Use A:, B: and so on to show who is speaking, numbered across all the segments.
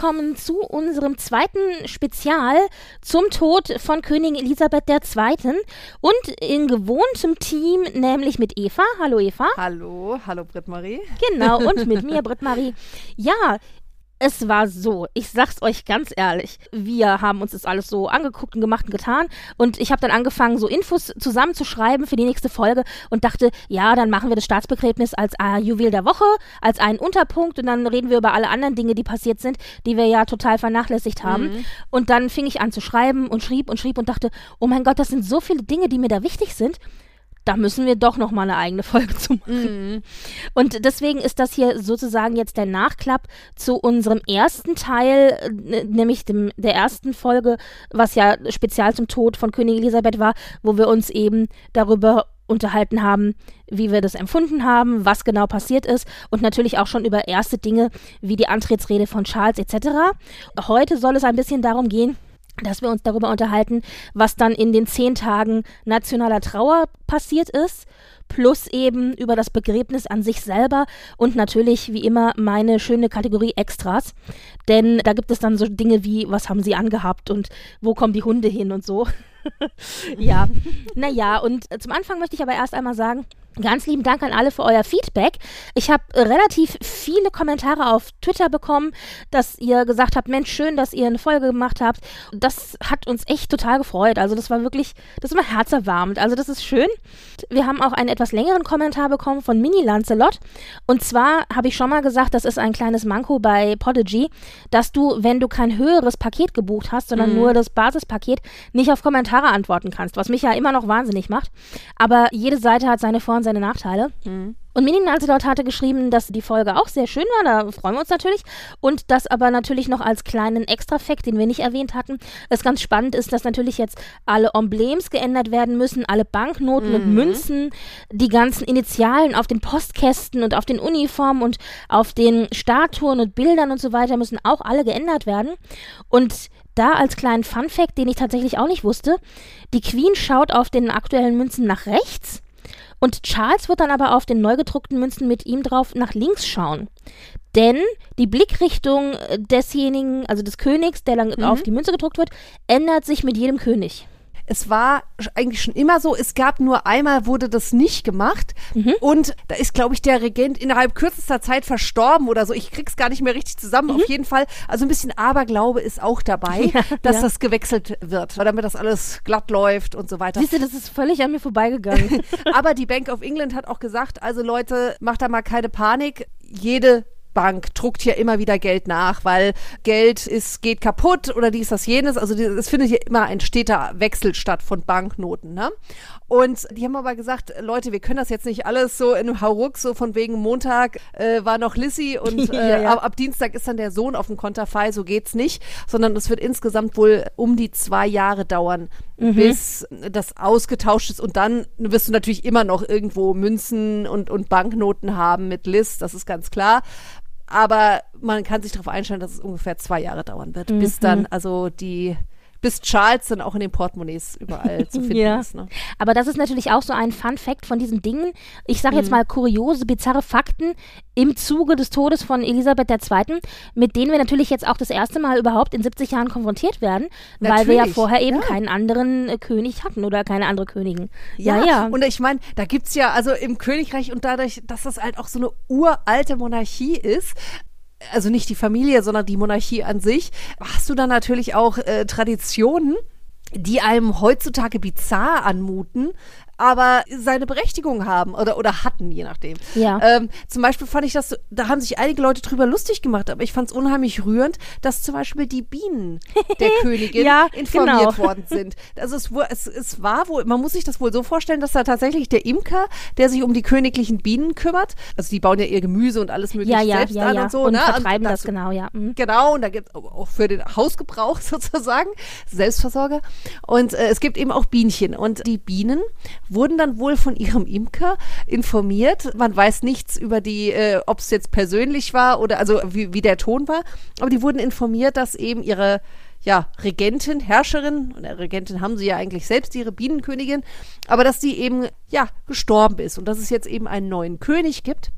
A: Willkommen zu unserem zweiten Spezial zum Tod von Königin Elisabeth II. Und in gewohntem Team, nämlich mit Eva. Hallo Eva.
B: Hallo, hallo Britt-Marie.
A: Genau, und mit mir, Britt-Marie. Ja, es war so, ich sag's euch ganz ehrlich, wir haben uns das alles so angeguckt und gemacht und getan und ich habe dann angefangen, so Infos zusammenzuschreiben für die nächste Folge und dachte, ja, dann machen wir das Staatsbegräbnis als äh, Juwel der Woche, als einen Unterpunkt und dann reden wir über alle anderen Dinge, die passiert sind, die wir ja total vernachlässigt haben. Mhm. Und dann fing ich an zu schreiben und schrieb und schrieb und dachte, oh mein Gott, das sind so viele Dinge, die mir da wichtig sind da müssen wir doch noch mal eine eigene Folge zu machen. Mm. Und deswegen ist das hier sozusagen jetzt der Nachklapp zu unserem ersten Teil, äh, nämlich dem, der ersten Folge, was ja spezial zum Tod von Königin Elisabeth war, wo wir uns eben darüber unterhalten haben, wie wir das empfunden haben, was genau passiert ist und natürlich auch schon über erste Dinge wie die Antrittsrede von Charles etc. Heute soll es ein bisschen darum gehen, dass wir uns darüber unterhalten, was dann in den zehn Tagen nationaler Trauer passiert ist, plus eben über das Begräbnis an sich selber und natürlich wie immer meine schöne Kategorie Extras, denn da gibt es dann so Dinge wie, was haben sie angehabt und wo kommen die Hunde hin und so. ja, naja, und zum Anfang möchte ich aber erst einmal sagen, Ganz lieben Dank an alle für euer Feedback. Ich habe relativ viele Kommentare auf Twitter bekommen, dass ihr gesagt habt, Mensch, schön, dass ihr eine Folge gemacht habt. Das hat uns echt total gefreut. Also das war wirklich, das war herzerwärmend. Also das ist schön. Wir haben auch einen etwas längeren Kommentar bekommen von Mini Lancelot. Und zwar habe ich schon mal gesagt, das ist ein kleines Manko bei Podigy, dass du, wenn du kein höheres Paket gebucht hast, sondern mhm. nur das Basispaket, nicht auf Kommentare antworten kannst, was mich ja immer noch wahnsinnig macht. Aber jede Seite hat seine Vor- und seine Nachteile. Mhm. Und Mini Lancelot hatte geschrieben, dass die Folge auch sehr schön war, da freuen wir uns natürlich. Und das aber natürlich noch als kleinen Extra-Fact, den wir nicht erwähnt hatten, es ganz spannend ist, dass natürlich jetzt alle Emblems geändert werden müssen, alle Banknoten mhm. und Münzen, die ganzen Initialen auf den Postkästen und auf den Uniformen und auf den Statuen und Bildern und so weiter müssen auch alle geändert werden. Und da als kleinen Fun-Fact, den ich tatsächlich auch nicht wusste, die Queen schaut auf den aktuellen Münzen nach rechts und Charles wird dann aber auf den neu gedruckten Münzen mit ihm drauf nach links schauen. Denn die Blickrichtung desjenigen, also des Königs, der dann mhm. auf die Münze gedruckt wird, ändert sich mit jedem König
B: es war eigentlich schon immer so, es gab nur einmal wurde das nicht gemacht mhm. und da ist, glaube ich, der Regent innerhalb kürzester Zeit verstorben oder so. Ich krieg's gar nicht mehr richtig zusammen. Mhm. Auf jeden Fall, also ein bisschen Aberglaube ist auch dabei, ja, dass ja. das gewechselt wird, damit das alles glatt läuft und so weiter.
A: Siehst du, das ist völlig an mir vorbeigegangen.
B: Aber die Bank of England hat auch gesagt, also Leute, macht da mal keine Panik. Jede Bank druckt hier immer wieder Geld nach, weil Geld ist, geht kaputt oder dies, das, jenes. Also es findet hier immer ein steter Wechsel statt von Banknoten. Ne? Und die haben aber gesagt, Leute, wir können das jetzt nicht alles so in einem Hauruck, so von wegen Montag äh, war noch Lissy und äh, ja, ja. Ab, ab, Dienstag ist dann der Sohn auf dem Konterfei, so geht's nicht, sondern es wird insgesamt wohl um die zwei Jahre dauern, mhm. bis das ausgetauscht ist und dann wirst du natürlich immer noch irgendwo Münzen und, und Banknoten haben mit Liz, das ist ganz klar. Aber man kann sich darauf einstellen, dass es ungefähr zwei Jahre dauern wird, mhm. bis dann also die bis Charles dann auch in den Portemonnaies überall zu finden ja. ist. Ne?
A: Aber das ist natürlich auch so ein Fun Fact von diesen Dingen. Ich sage jetzt mhm. mal kuriose, bizarre Fakten im Zuge des Todes von Elisabeth II., mit denen wir natürlich jetzt auch das erste Mal überhaupt in 70 Jahren konfrontiert werden, natürlich. weil wir ja vorher eben ja. keinen anderen äh, König hatten oder keine andere Königin.
B: Ja, ja. ja. Und ich meine, da gibt es ja, also im Königreich und dadurch, dass das halt auch so eine uralte Monarchie ist, also nicht die Familie, sondern die Monarchie an sich, hast du dann natürlich auch äh, Traditionen, die einem heutzutage bizarr anmuten, aber seine Berechtigung haben oder, oder hatten, je nachdem.
A: Ja.
B: Ähm, zum Beispiel fand ich das, da haben sich einige Leute drüber lustig gemacht, aber ich fand es unheimlich rührend, dass zum Beispiel die Bienen der Königin
A: Ja,
B: informiert
A: genau.
B: worden sind. Also es, es, es war wohl, man muss sich das wohl so vorstellen, dass da tatsächlich der Imker, der sich um die königlichen Bienen kümmert, also die bauen ja ihr Gemüse und alles mögliche
A: Ja, ja,
B: selbst an und so,
A: und
B: ne?
A: vertreiben
B: Und
A: das genau, ja. Mhm.
B: Genau, und da gibt es auch für den Hausgebrauch sozusagen, Selbstversorger. Und äh, es gibt eben auch Bienchen. Und die Bienen wurden dann wohl von ihrem Imker informiert. Man weiß nichts über die, äh, ob es jetzt persönlich war oder also wie, wie der Ton war. Aber die wurden informiert, dass eben ihre ja, Regentin, Herrscherin, und der Regentin haben sie ja eigentlich selbst, ihre Bienenkönigin, aber dass sie eben, ja, gestorben ist und dass es jetzt eben einen neuen König gibt.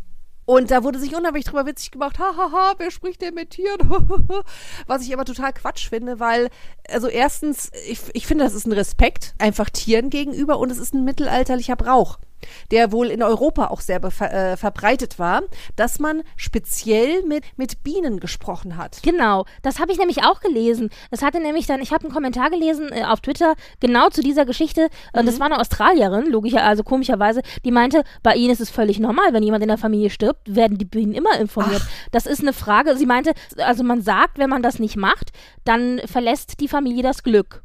B: Und da wurde sich unheimlich drüber witzig gemacht, hahaha, wer spricht denn mit Tieren? Was ich aber total Quatsch finde, weil, also erstens, ich, ich finde, das ist ein Respekt einfach Tieren gegenüber und es ist ein mittelalterlicher Brauch, der wohl in Europa auch sehr äh, verbreitet war, dass man speziell mit, mit Bienen gesprochen hat.
A: Genau, das habe ich nämlich auch gelesen. Das hatte nämlich dann, ich habe einen Kommentar gelesen äh, auf Twitter genau zu dieser Geschichte. Und
B: Mhm.
A: das war eine Australierin, logischer, also komischerweise, die meinte, bei ihnen ist es völlig normal, wenn jemand in der Familie stirbt, werden die Bienen immer informiert. Das ist eine Frage. Sie meinte, also man sagt, wenn man das nicht macht, dann verlässt die Familie das Glück.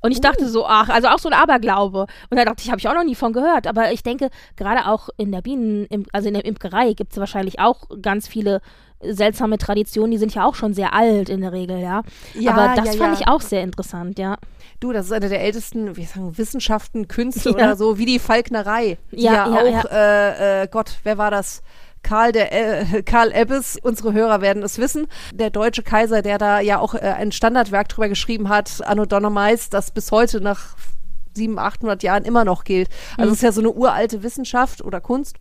A: Und ich dachte so, ach, also auch so ein Aberglaube. Und da dachte ich, habe ich auch noch nie von gehört. Aber ich denke, gerade auch in der Bienen, also in der Imkerei gibt es wahrscheinlich auch ganz viele seltsame Traditionen, die sind ja auch schon sehr alt in der Regel, ja.
B: Ja,
A: Aber das
B: ja,
A: fand
B: ja.
A: ich auch sehr interessant, ja.
B: Du, das ist eine der ältesten, wie sagen, Wissenschaften, Künste
A: Ja.
B: oder so, wie die Falknerei. Die
A: Ja,
B: ja,
A: ja,
B: auch, Äh, äh, Gott, wer war das? Karl, der, äh, Karl Ebbes, unsere Hörer werden es wissen, der deutsche Kaiser, der da ja auch äh, ein Standardwerk drüber geschrieben hat, Anno Donnermeis, das bis heute nach 700, 800 Jahren immer noch gilt.
A: Mhm.
B: Also es ist ja so eine uralte Wissenschaft oder Kunst.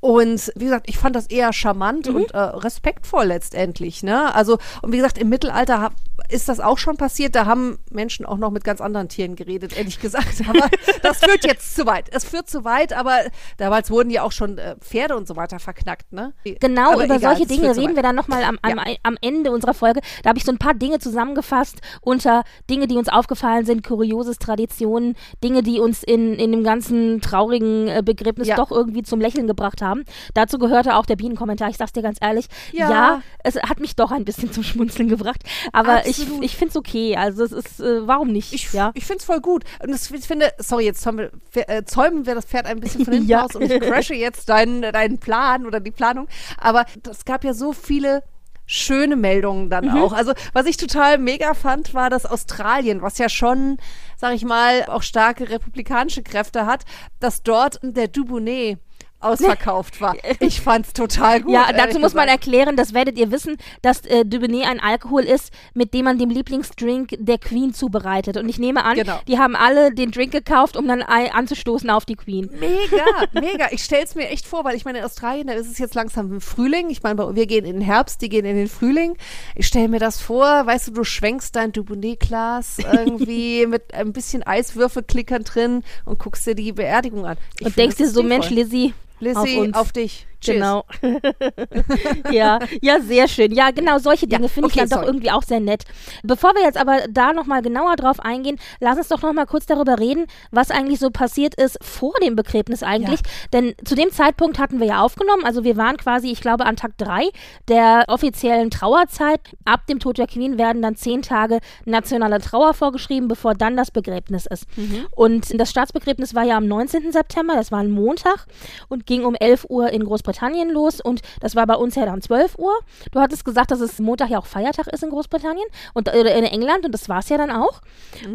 B: Und wie gesagt, ich fand das eher charmant
A: Mhm.
B: und äh, respektvoll letztendlich. Ne? Also, und wie gesagt, im Mittelalter ist das auch schon passiert. Da haben Menschen auch noch mit ganz anderen Tieren geredet, ehrlich gesagt. Aber das führt jetzt zu weit. Es führt zu weit, aber damals wurden ja auch schon äh, Pferde und so weiter verknackt. Ne?
A: Genau,
B: aber
A: über
B: egal,
A: solche Dinge reden wir dann nochmal am, am, am Ende unserer Folge. Da habe ich so ein paar Dinge zusammengefasst unter Dinge, die uns aufgefallen sind, kurioses Traditionen, Dinge, die uns in, in dem ganzen traurigen äh, Begräbnis
B: Ja.
A: doch irgendwie zum Lächeln gebracht haben. Dazu gehörte auch der Bienenkommentar. Ich sag's dir ganz ehrlich, ja,
B: Ja.
A: es hat mich doch ein bisschen zum Schmunzeln gebracht. Aber ich,
B: Absolut.
A: ich finde es okay. Also es ist, äh, warum nicht?
B: Ich,
A: ja.
B: ich finde es voll gut. Und das, ich finde, sorry, jetzt zäumen wir, äh, zäumen wir das Pferd ein bisschen von hinten
A: Ja.
B: aus und ich crashe jetzt deinen, deinen Plan oder die Planung. Aber es gab ja so viele schöne Meldungen dann
A: Mhm.
B: auch. Also was ich total mega fand, war, dass Australien, was ja schon, sag ich mal, auch starke republikanische Kräfte hat, dass dort der Dubonnet ausverkauft war. Ich fand's total gut.
A: Ja, dazu muss man
B: gesagt.
A: erklären, das werdet ihr wissen, dass äh, Dubonnet ein Alkohol ist, mit dem man den Lieblingsdrink der Queen zubereitet. Und ich nehme an,
B: Genau.
A: die haben alle den Drink gekauft, um dann anzustoßen auf die Queen.
B: Mega, mega. Ich stell's mir echt vor, weil ich meine, in Australien, da ist es jetzt langsam im Frühling. Ich meine, wir gehen in den Herbst, die gehen in den Frühling. Ich stell mir das vor, weißt du, du schwenkst dein Dubonnet-Glas irgendwie mit ein bisschen Eiswürfelklickern drin und guckst dir die Beerdigung an. Ich
A: Und denkst dir so, Mensch. Lizzie,
B: Lissy,
A: auf uns.
B: auf dich. Cheers.
A: Genau. ja, ja, sehr schön. Ja, genau, solche Dinge
B: Ja,
A: finde ich
B: okay,
A: dann doch
B: sorry.
A: irgendwie auch sehr nett. Bevor wir jetzt aber da nochmal genauer drauf eingehen, lass uns doch nochmal kurz darüber reden, was eigentlich so passiert ist vor dem Begräbnis eigentlich. Denn zu dem Zeitpunkt hatten wir ja aufgenommen, also wir waren quasi, ich glaube, an Tag 3 der offiziellen Trauerzeit. Ab dem Tod der Queen werden dann zehn Tage nationale Trauer vorgeschrieben, bevor dann das Begräbnis ist. Und das Staatsbegräbnis war ja am 19. September, das war ein Montag und ging um 11 Uhr in Großbritannien los und das war bei uns ja dann 12 Uhr. Du hattest gesagt, dass es Montag ja auch Feiertag ist in Großbritannien und oder in England und das war es ja dann auch.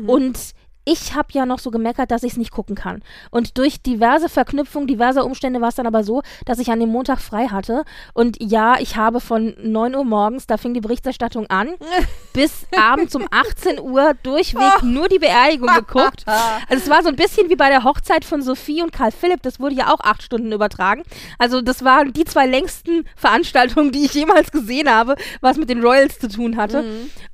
A: Und ich habe ja noch so gemeckert, dass ich es nicht gucken kann. Und durch diverse Verknüpfungen, diverse Umstände war es dann aber so, dass ich an dem Montag frei hatte. Und ja, ich habe von 9 Uhr morgens, da fing die Berichterstattung an, bis abends um 18 Uhr durchweg nur die Beerdigung geguckt. Also es war so ein bisschen wie bei der Hochzeit von Sophie und Karl Philipp, das wurde ja auch acht Stunden übertragen. Also das waren die zwei längsten Veranstaltungen, die ich jemals gesehen habe, was mit den Royals zu tun hatte.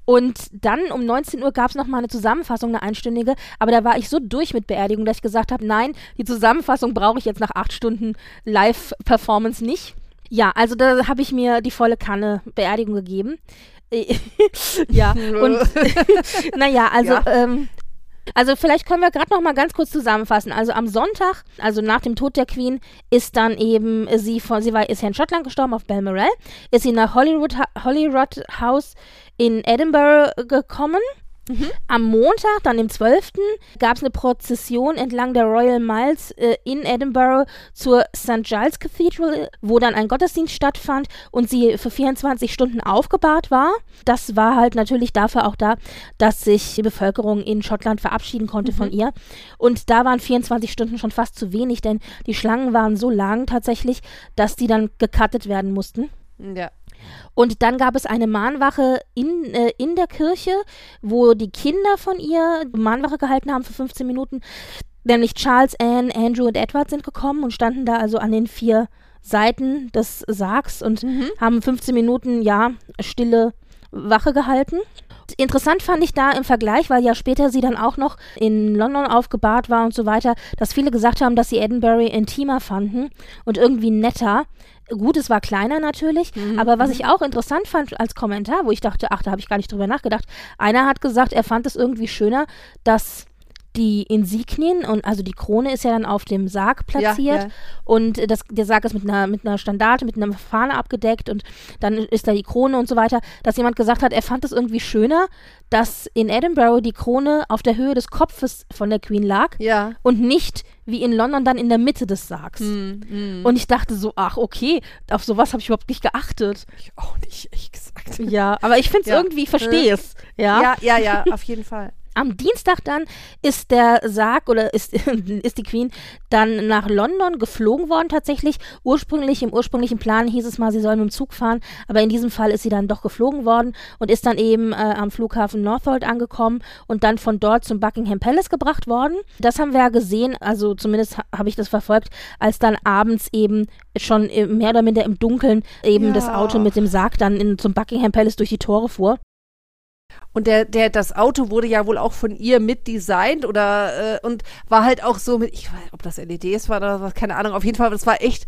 A: Und dann um 19 Uhr gab es nochmal eine Zusammenfassung, eine einstündige, aber da war ich so durch mit Beerdigung, dass ich gesagt habe, nein, die Zusammenfassung brauche ich jetzt nach acht Stunden Live-Performance nicht. Ja, also da habe ich mir die volle Kanne Beerdigung gegeben. ja, und naja, also
B: Ja.
A: ähm, Also vielleicht können wir gerade noch mal ganz kurz zusammenfassen. Also am Sonntag, also nach dem Tod der Queen, ist dann eben sie von, sie war, ist ja in Schottland gestorben auf Balmoral, ist sie nach Hollywood, Holyrood House in Edinburgh gekommen Mhm. Am Montag, dann dem 12., gab es eine Prozession entlang der Royal Miles äh, in Edinburgh zur St. Giles Cathedral, wo dann ein Gottesdienst stattfand und sie für 24 Stunden aufgebahrt war. Das war halt natürlich dafür auch da, dass sich die Bevölkerung in Schottland verabschieden konnte mhm. von ihr. Und da waren 24 Stunden schon fast zu wenig, denn die Schlangen waren so lang tatsächlich, dass die dann gecuttet werden mussten.
B: Ja.
A: Und dann gab es eine Mahnwache in, äh, in der Kirche, wo die Kinder von ihr Mahnwache gehalten haben für 15 Minuten. Nämlich Charles, Anne, Andrew und Edward sind gekommen und standen da also an den vier Seiten des Sargs und mhm. haben 15 Minuten, ja, stille Wache gehalten. Interessant fand ich da im Vergleich, weil ja später sie dann auch noch in London aufgebahrt war und so weiter, dass viele gesagt haben, dass sie Edinburgh intimer fanden und irgendwie netter. Gut, es war kleiner natürlich, mhm. aber was mhm. ich auch interessant fand als Kommentar, wo ich dachte, ach, da habe ich gar nicht drüber nachgedacht. Einer hat gesagt, er fand es irgendwie schöner, dass die Insignien und also die Krone ist ja dann auf dem Sarg platziert ja, ja. und das, der Sarg ist mit einer, mit einer Standarte, mit einer Fahne abgedeckt und dann ist da die Krone und so weiter, dass jemand gesagt hat, er fand es irgendwie schöner, dass in Edinburgh die Krone auf der Höhe des Kopfes von der Queen lag
B: ja.
A: und nicht wie in London dann in der Mitte des Sargs.
B: Mm, mm.
A: Und ich dachte so, ach okay, auf sowas habe ich überhaupt nicht geachtet.
B: Ich auch nicht, ehrlich gesagt.
A: Ja, aber ich finde es irgendwie, verstehe es. Ja?
B: ja, ja, ja, auf jeden Fall.
A: Am Dienstag dann ist der Sarg oder ist, ist die Queen dann nach London geflogen worden tatsächlich. Ursprünglich, im ursprünglichen Plan hieß es mal, sie soll mit dem Zug fahren, aber in diesem Fall ist sie dann doch geflogen worden und ist dann eben äh, am Flughafen Northolt angekommen und dann von dort zum Buckingham Palace gebracht worden. Das haben wir ja gesehen, also zumindest ha habe ich das verfolgt, als dann abends eben schon mehr oder minder im Dunkeln eben ja. das Auto mit dem Sarg dann in, zum Buckingham Palace durch die Tore fuhr.
B: Und der, der, das Auto wurde ja wohl auch von ihr mitdesignt oder äh, und war halt auch so mit, ich weiß, ob das LEDs war oder was, keine Ahnung. Auf jeden Fall, das war echt,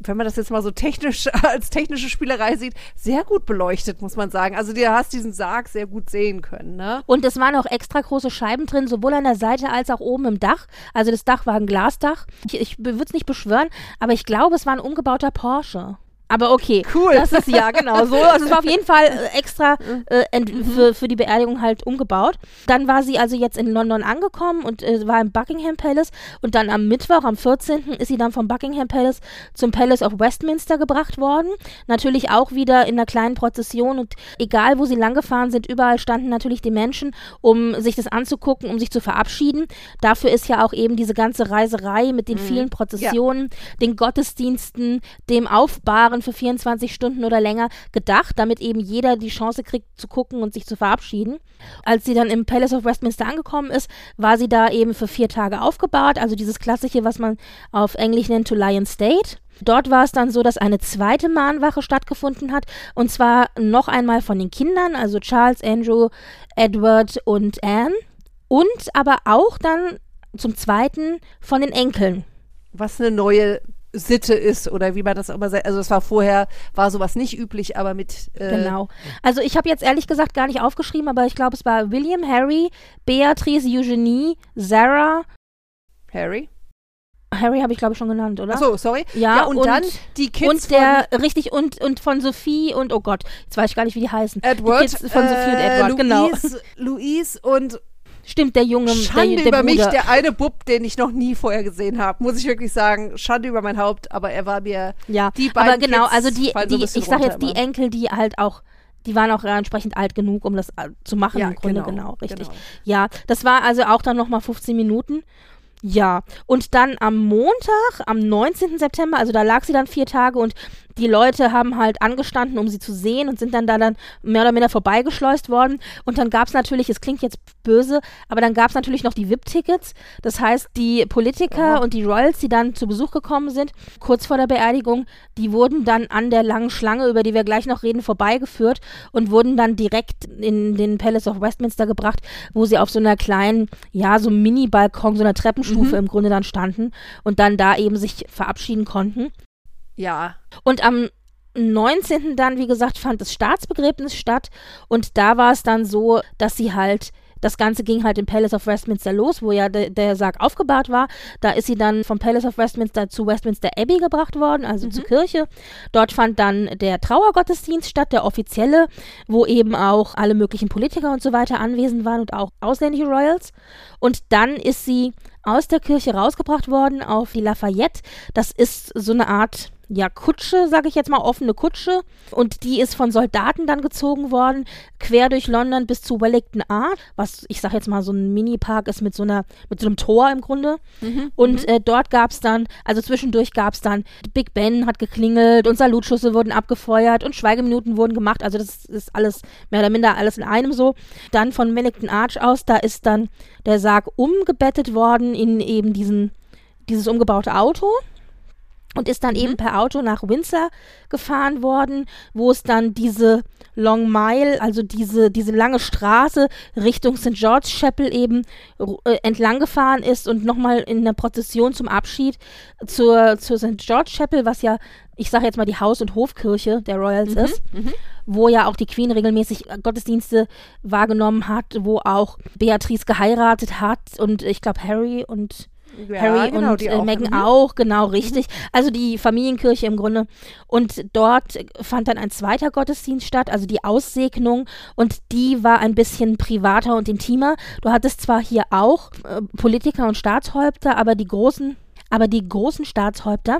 B: wenn man das jetzt mal so technisch als technische Spielerei sieht, sehr gut beleuchtet, muss man sagen. Also du hast diesen Sarg sehr gut sehen können, ne?
A: Und es waren auch extra große Scheiben drin, sowohl an der Seite als auch oben im Dach. Also das Dach war ein Glasdach. Ich, ich würde es nicht beschwören, aber ich glaube, es war ein umgebauter Porsche. Aber okay,
B: cool.
A: Das ist ja genau so. Also es war auf jeden Fall äh, extra äh, mhm. für, für die Beerdigung halt umgebaut. Dann war sie also jetzt in London angekommen und äh, war im Buckingham Palace. Und dann am Mittwoch, am 14. ist sie dann vom Buckingham Palace zum Palace of Westminster gebracht worden. Natürlich auch wieder in einer kleinen Prozession. Und egal, wo sie langgefahren sind, überall standen natürlich die Menschen, um sich das anzugucken, um sich zu verabschieden. Dafür ist ja auch eben diese ganze Reiserei mit den mhm. vielen Prozessionen, ja. den Gottesdiensten, dem Aufbahren für 24 Stunden oder länger gedacht, damit eben jeder die Chance kriegt zu gucken und sich zu verabschieden. Als sie dann im Palace of Westminster angekommen ist, war sie da eben für vier Tage aufgebahrt, also dieses klassische, was man auf Englisch nennt, to lie in state. Dort war es dann so, dass eine zweite Mahnwache stattgefunden hat und zwar noch einmal von den Kindern, also Charles, Andrew, Edward und Anne und aber auch dann zum zweiten von den Enkeln.
B: Was eine neue Sitte ist oder wie man das immer sagt. Also es war vorher, war sowas nicht üblich, aber mit.
A: Äh genau. Also ich habe jetzt ehrlich gesagt gar nicht aufgeschrieben, aber ich glaube, es war William, Harry, Beatrice, Eugenie, Sarah.
B: Harry?
A: Harry habe ich glaube ich schon genannt, oder?
B: Achso, sorry.
A: Ja,
B: ja und, und, dann die Kids
A: und der richtig und und von Sophie und oh Gott, jetzt weiß ich gar nicht, wie die heißen.
B: Edward
A: die Kids von Sophie und
B: äh,
A: Edward,
B: genau. Louise, genau. Louise und
A: Stimmt, der junge
B: Schande
A: der, der
B: über
A: Bruder.
B: mich, der eine Bub, den ich noch nie vorher gesehen habe, muss ich wirklich sagen. Schande über mein Haupt, aber er war mir
A: ja,
B: die beiden
A: aber genau,
B: Kids
A: also die, die
B: so
A: ich sag jetzt
B: immer.
A: die Enkel, die halt auch die waren auch entsprechend alt genug, um das äh, zu machen
B: ja,
A: im Grunde,
B: genau,
A: genau, richtig.
B: Genau.
A: Ja, das war also auch dann nochmal 15 Minuten. Ja, und dann am Montag, am 19. September, also da lag sie dann vier Tage und die Leute haben halt angestanden, um sie zu sehen und sind dann da dann mehr oder minder vorbeigeschleust worden. Und dann gab es natürlich, es klingt jetzt böse, aber dann gab es natürlich noch die VIP-Tickets. Das heißt, die Politiker
B: Aha.
A: und die Royals, die dann zu Besuch gekommen sind, kurz vor der Beerdigung, die wurden dann an der langen Schlange, über die wir gleich noch reden, vorbeigeführt und wurden dann direkt in den Palace of Westminster gebracht, wo sie auf so einer kleinen, ja, so Mini-Balkon, so einer Treppenstufe
B: Mhm.
A: im Grunde dann standen und dann da eben sich verabschieden konnten.
B: Ja.
A: Und am 19. dann, wie gesagt, fand das Staatsbegräbnis statt. Und da war es dann so, dass sie halt Das Ganze ging halt im Palace of Westminster los, wo ja de, der Sarg aufgebahrt war. Da ist sie dann vom Palace of Westminster zu Westminster Abbey gebracht worden, also mhm. zur Kirche. Dort fand dann der Trauergottesdienst statt, der offizielle, wo eben auch alle möglichen Politiker und so weiter anwesend waren und auch ausländische Royals. Und dann ist sie aus der Kirche rausgebracht worden auf die Lafayette. Das ist so eine Art ja, Kutsche, sage ich jetzt mal, offene Kutsche. Und die ist von Soldaten dann gezogen worden, quer durch London bis zu Wellington Art, was ich sage jetzt mal so ein Mini-Park ist mit so einer, mit so einem Tor im Grunde. Mhm, und mhm. äh, dort gab es dann, also zwischendurch gab es dann, Big Ben hat geklingelt und Salutschüsse wurden abgefeuert und Schweigeminuten wurden gemacht. Also das ist alles mehr oder minder alles in einem so. Dann von Wellington Arch aus, da ist dann der Sarg umgebettet worden in eben diesen, dieses umgebaute Auto und ist dann mhm. eben per Auto nach Windsor gefahren worden, wo es dann diese Long Mile, also diese, diese lange Straße Richtung St. George Chapel eben äh, entlang gefahren ist und nochmal in der Prozession zum Abschied zur, zur St. George Chapel, was ja, ich sage jetzt mal die Haus- und Hofkirche der Royals mhm. ist, mhm. wo ja auch die Queen regelmäßig Gottesdienste wahrgenommen hat, wo auch Beatrice geheiratet hat und ich glaube Harry und ja, Harry genau, und äh, Meghan auch, genau richtig. Mhm. Also die Familienkirche im Grunde. Und dort fand dann ein zweiter Gottesdienst statt, also die Aussegnung. Und die war ein bisschen privater und intimer. Du hattest zwar hier auch äh, Politiker und Staatshäupter, aber die großen, aber die großen Staatshäupter,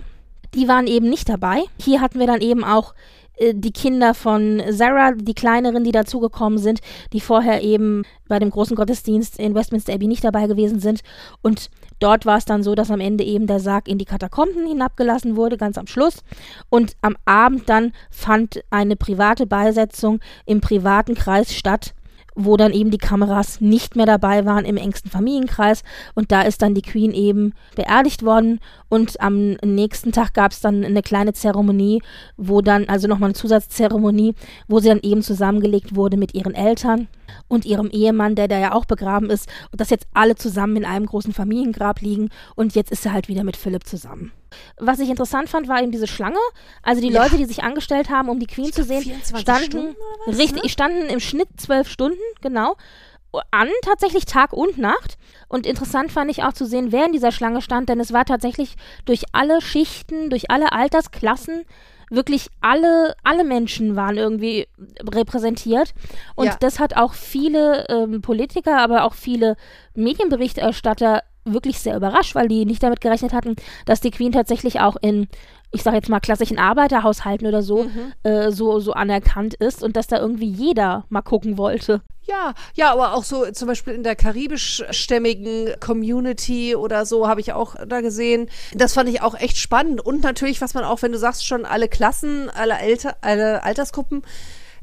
A: die waren eben nicht dabei. Hier hatten wir dann eben auch die Kinder von Sarah, die kleineren, die dazugekommen sind, die vorher eben bei dem großen Gottesdienst in Westminster Abbey nicht dabei gewesen sind. Und dort war es dann so, dass am Ende eben der Sarg in die Katakomben hinabgelassen wurde, ganz am Schluss. Und am Abend dann fand eine private Beisetzung im privaten Kreis statt wo dann eben die Kameras nicht mehr dabei waren im engsten Familienkreis. Und da ist dann die Queen eben beerdigt worden. Und am nächsten Tag gab es dann eine kleine Zeremonie, wo dann, also nochmal eine Zusatzzeremonie, wo sie dann eben zusammengelegt wurde mit ihren Eltern und ihrem Ehemann, der da ja auch begraben ist. Und dass jetzt alle zusammen in einem großen Familiengrab liegen. Und jetzt ist er halt wieder mit Philipp zusammen. Was ich interessant fand, war eben diese Schlange. Also die ja. Leute, die sich angestellt haben, um die Queen ich zu sehen, standen, was, richtig, ne? standen im Schnitt zwölf Stunden, genau an, tatsächlich Tag und Nacht. Und interessant fand ich auch zu sehen, wer in dieser Schlange stand, denn es war tatsächlich durch alle Schichten, durch alle Altersklassen, wirklich alle, alle Menschen waren irgendwie repräsentiert. Und ja. das hat auch viele ähm, Politiker, aber auch viele Medienberichterstatter wirklich sehr überrascht, weil die nicht damit gerechnet hatten, dass die Queen tatsächlich auch in, ich sage jetzt mal, klassischen Arbeiterhaushalten oder so, mhm. äh, so, so anerkannt ist und dass da irgendwie jeder mal gucken wollte.
B: Ja, ja, aber auch so zum Beispiel in der karibischstämmigen Community oder so habe ich auch da gesehen. Das fand ich auch echt spannend. Und natürlich, was man auch, wenn du sagst, schon alle Klassen, alle, Alter, alle Altersgruppen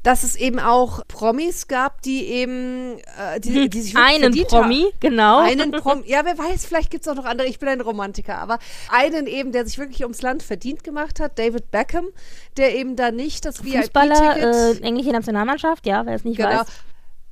B: dass es eben auch Promis gab, die eben, äh, die, die sich
A: einen Promi, haben. genau.
B: Einen Promi, ja, wer weiß, vielleicht gibt es auch noch andere. Ich bin ein Romantiker, aber einen eben, der sich wirklich ums Land verdient gemacht hat, David Beckham, der eben da nicht das
A: Fußballer, VIP-Ticket, äh, englische Nationalmannschaft, ja, wer es nicht genau, weiß.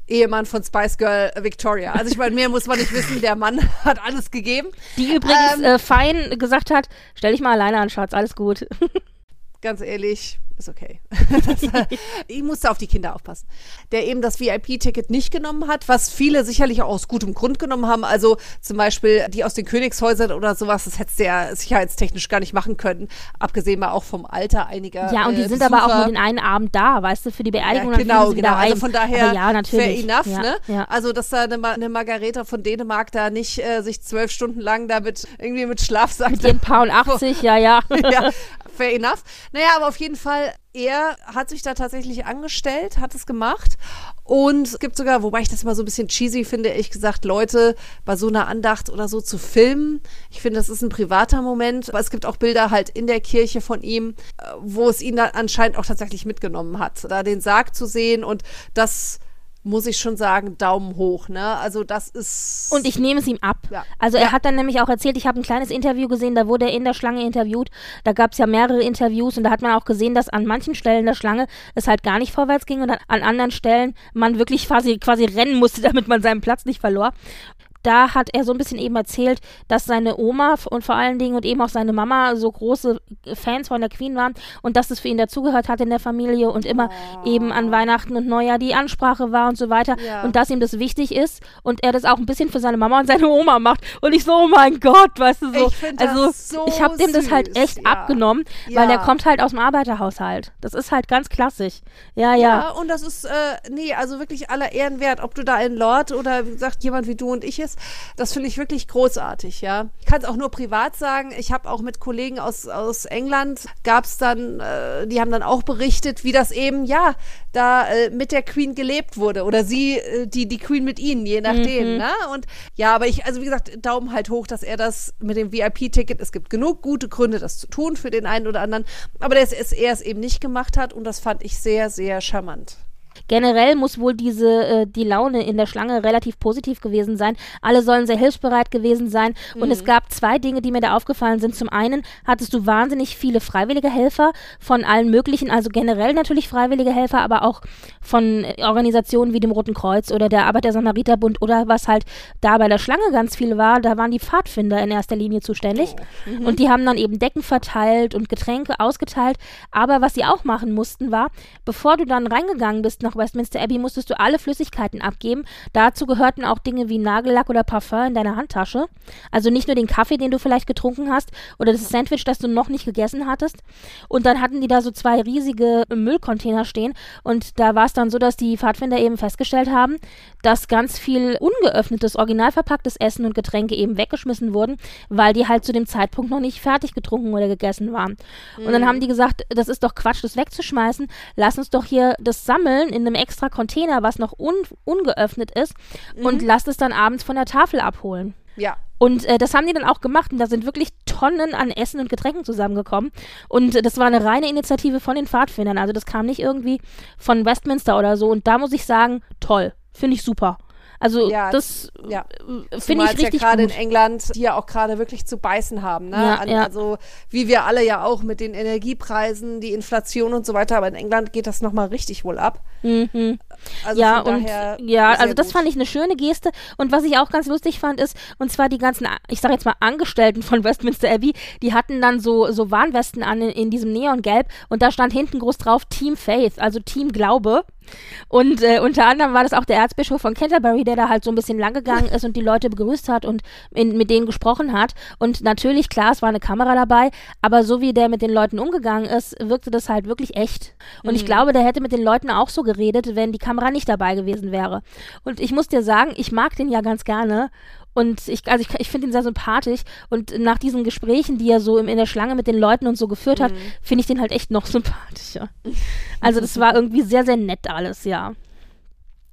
B: Ehemann von Spice Girl Victoria. Also ich meine, mehr muss man nicht wissen, der Mann hat alles gegeben.
A: Die übrigens ähm, äh, fein gesagt hat, stell dich mal alleine an, Schatz, alles gut.
B: ganz ehrlich, ist okay. das, äh, ich musste auf die Kinder aufpassen. Der eben das VIP-Ticket nicht genommen hat, was viele sicherlich auch aus gutem Grund genommen haben. Also zum Beispiel die aus den Königshäusern oder sowas, das hättest du ja sicherheitstechnisch gar nicht machen können. Abgesehen mal auch vom Alter einiger.
A: Ja, und die äh, sind aber auch nur den einen Abend da, weißt du, für die Beerdigung.
B: Ja, genau, genau. Also von daher
A: aber ja, natürlich.
B: fair enough, ja, ne? Ja. Also, dass da eine, eine Margareta von Dänemark da nicht äh, sich zwölf Stunden lang damit irgendwie mit Schlafsack.
A: Mit den Paar 80, ja, ja.
B: ja, fair enough. Naja, aber auf jeden Fall, er hat sich da tatsächlich angestellt, hat es gemacht. Und es gibt sogar, wobei ich das immer so ein bisschen cheesy finde, ehrlich gesagt, Leute bei so einer Andacht oder so zu filmen. Ich finde, das ist ein privater Moment. Aber es gibt auch Bilder halt in der Kirche von ihm, äh, wo es ihn dann anscheinend auch tatsächlich mitgenommen hat, da den Sarg zu sehen und das muss ich schon sagen, Daumen hoch. Ne? Also das ist.
A: Und ich nehme es ihm ab. Ja. Also er ja. hat dann nämlich auch erzählt, ich habe ein kleines Interview gesehen, da wurde er in der Schlange interviewt. Da gab es ja mehrere Interviews und da hat man auch gesehen, dass an manchen Stellen der Schlange es halt gar nicht vorwärts ging und an anderen Stellen man wirklich quasi, quasi rennen musste, damit man seinen Platz nicht verlor da hat er so ein bisschen eben erzählt, dass seine Oma und vor allen Dingen und eben auch seine Mama so große Fans von der Queen waren und dass es für ihn dazugehört hat in der Familie und immer oh. eben an Weihnachten und Neujahr die Ansprache war und so weiter ja. und dass ihm das wichtig ist und er das auch ein bisschen für seine Mama und seine Oma macht und ich so, oh mein Gott, weißt du so.
B: Ich also so
A: ich habe dem das halt echt ja. abgenommen, weil der kommt halt aus dem Arbeiterhaushalt. Das ist halt ganz klassisch. Ja, ja. Ja,
B: und das ist, äh, nee, also wirklich aller Ehren wert, ob du da ein Lord oder wie gesagt jemand wie du und ich ist, das finde ich wirklich großartig, ja. Ich kann es auch nur privat sagen, ich habe auch mit Kollegen aus, aus England, gab es dann, äh, die haben dann auch berichtet, wie das eben, ja, da äh, mit der Queen gelebt wurde oder sie, äh, die, die Queen mit ihnen, je nachdem, mhm. ne? Und ja, aber ich, also wie gesagt, Daumen halt hoch, dass er das mit dem VIP-Ticket, es gibt genug gute Gründe, das zu tun für den einen oder anderen, aber dass er es eben nicht gemacht hat und das fand ich sehr, sehr charmant.
A: Generell muss wohl diese, äh, die Laune in der Schlange relativ positiv gewesen sein. Alle sollen sehr hilfsbereit gewesen sein. Mhm. Und es mhm. gab zwei Dinge, die mir da aufgefallen sind. Zum einen hattest du wahnsinnig viele freiwillige Helfer von allen möglichen, also generell natürlich freiwillige Helfer, aber auch von Organisationen wie dem Roten Kreuz oder der Arbeiter-Samariter-Bund oder was halt da bei der Schlange ganz viel war. Da waren die Pfadfinder in erster Linie zuständig. Oh. Mhm. Und die haben dann eben Decken verteilt und Getränke ausgeteilt. Aber was sie auch machen mussten, war, bevor du dann reingegangen bist nach Westminster Abbey musstest du alle Flüssigkeiten abgeben. Dazu gehörten auch Dinge wie Nagellack oder Parfum in deiner Handtasche. Also nicht nur den Kaffee, den du vielleicht getrunken hast oder das Sandwich, das du noch nicht gegessen hattest. Und dann hatten die da so zwei riesige Müllcontainer stehen und da war es dann so, dass die Pfadfinder eben festgestellt haben, dass ganz viel ungeöffnetes, original verpacktes Essen und Getränke eben weggeschmissen wurden, weil die halt zu dem Zeitpunkt noch nicht fertig getrunken oder gegessen waren. Mhm. Und dann mhm. haben die gesagt, das ist doch Quatsch, das wegzuschmeißen. Lass uns doch hier das sammeln in einem extra Container, was noch un ungeöffnet ist, mhm. und lasst es dann abends von der Tafel abholen.
B: Ja.
A: Und äh, das haben die dann auch gemacht und da sind wirklich Tonnen an Essen und Getränken zusammengekommen. Und äh, das war eine reine Initiative von den Pfadfindern. Also das kam nicht irgendwie von Westminster oder so. Und da muss ich sagen, toll. Finde ich super. Also ja, das ja. Äh, finde ich richtig
B: ja gerade in England, die ja auch gerade wirklich zu beißen haben. Ne? Ja, An, ja. Also wie wir alle ja auch mit den Energiepreisen, die Inflation und so weiter. Aber in England geht das nochmal richtig wohl ab.
A: Mhm. Also ja, und ja, also das gut. fand ich eine schöne Geste. Und was ich auch ganz lustig fand, ist, und zwar die ganzen, ich sage jetzt mal Angestellten von Westminster Abbey, die hatten dann so, so Warnwesten an in, in diesem Neongelb und da stand hinten groß drauf Team Faith, also Team Glaube. Und äh, unter anderem war das auch der Erzbischof von Canterbury, der da halt so ein bisschen langgegangen ist und die Leute begrüßt hat und in, mit denen gesprochen hat. Und natürlich, klar, es war eine Kamera dabei, aber so wie der mit den Leuten umgegangen ist, wirkte das halt wirklich echt. Und mhm. ich glaube, der hätte mit den Leuten auch so geredet, wenn die Kamera nicht dabei gewesen wäre. Und ich muss dir sagen, ich mag den ja ganz gerne. Und ich, also ich, ich finde ihn sehr sympathisch. Und nach diesen Gesprächen, die er so im, in der Schlange mit den Leuten und so geführt hat, mhm. finde ich den halt echt noch sympathischer. Also das war irgendwie sehr, sehr nett alles, ja.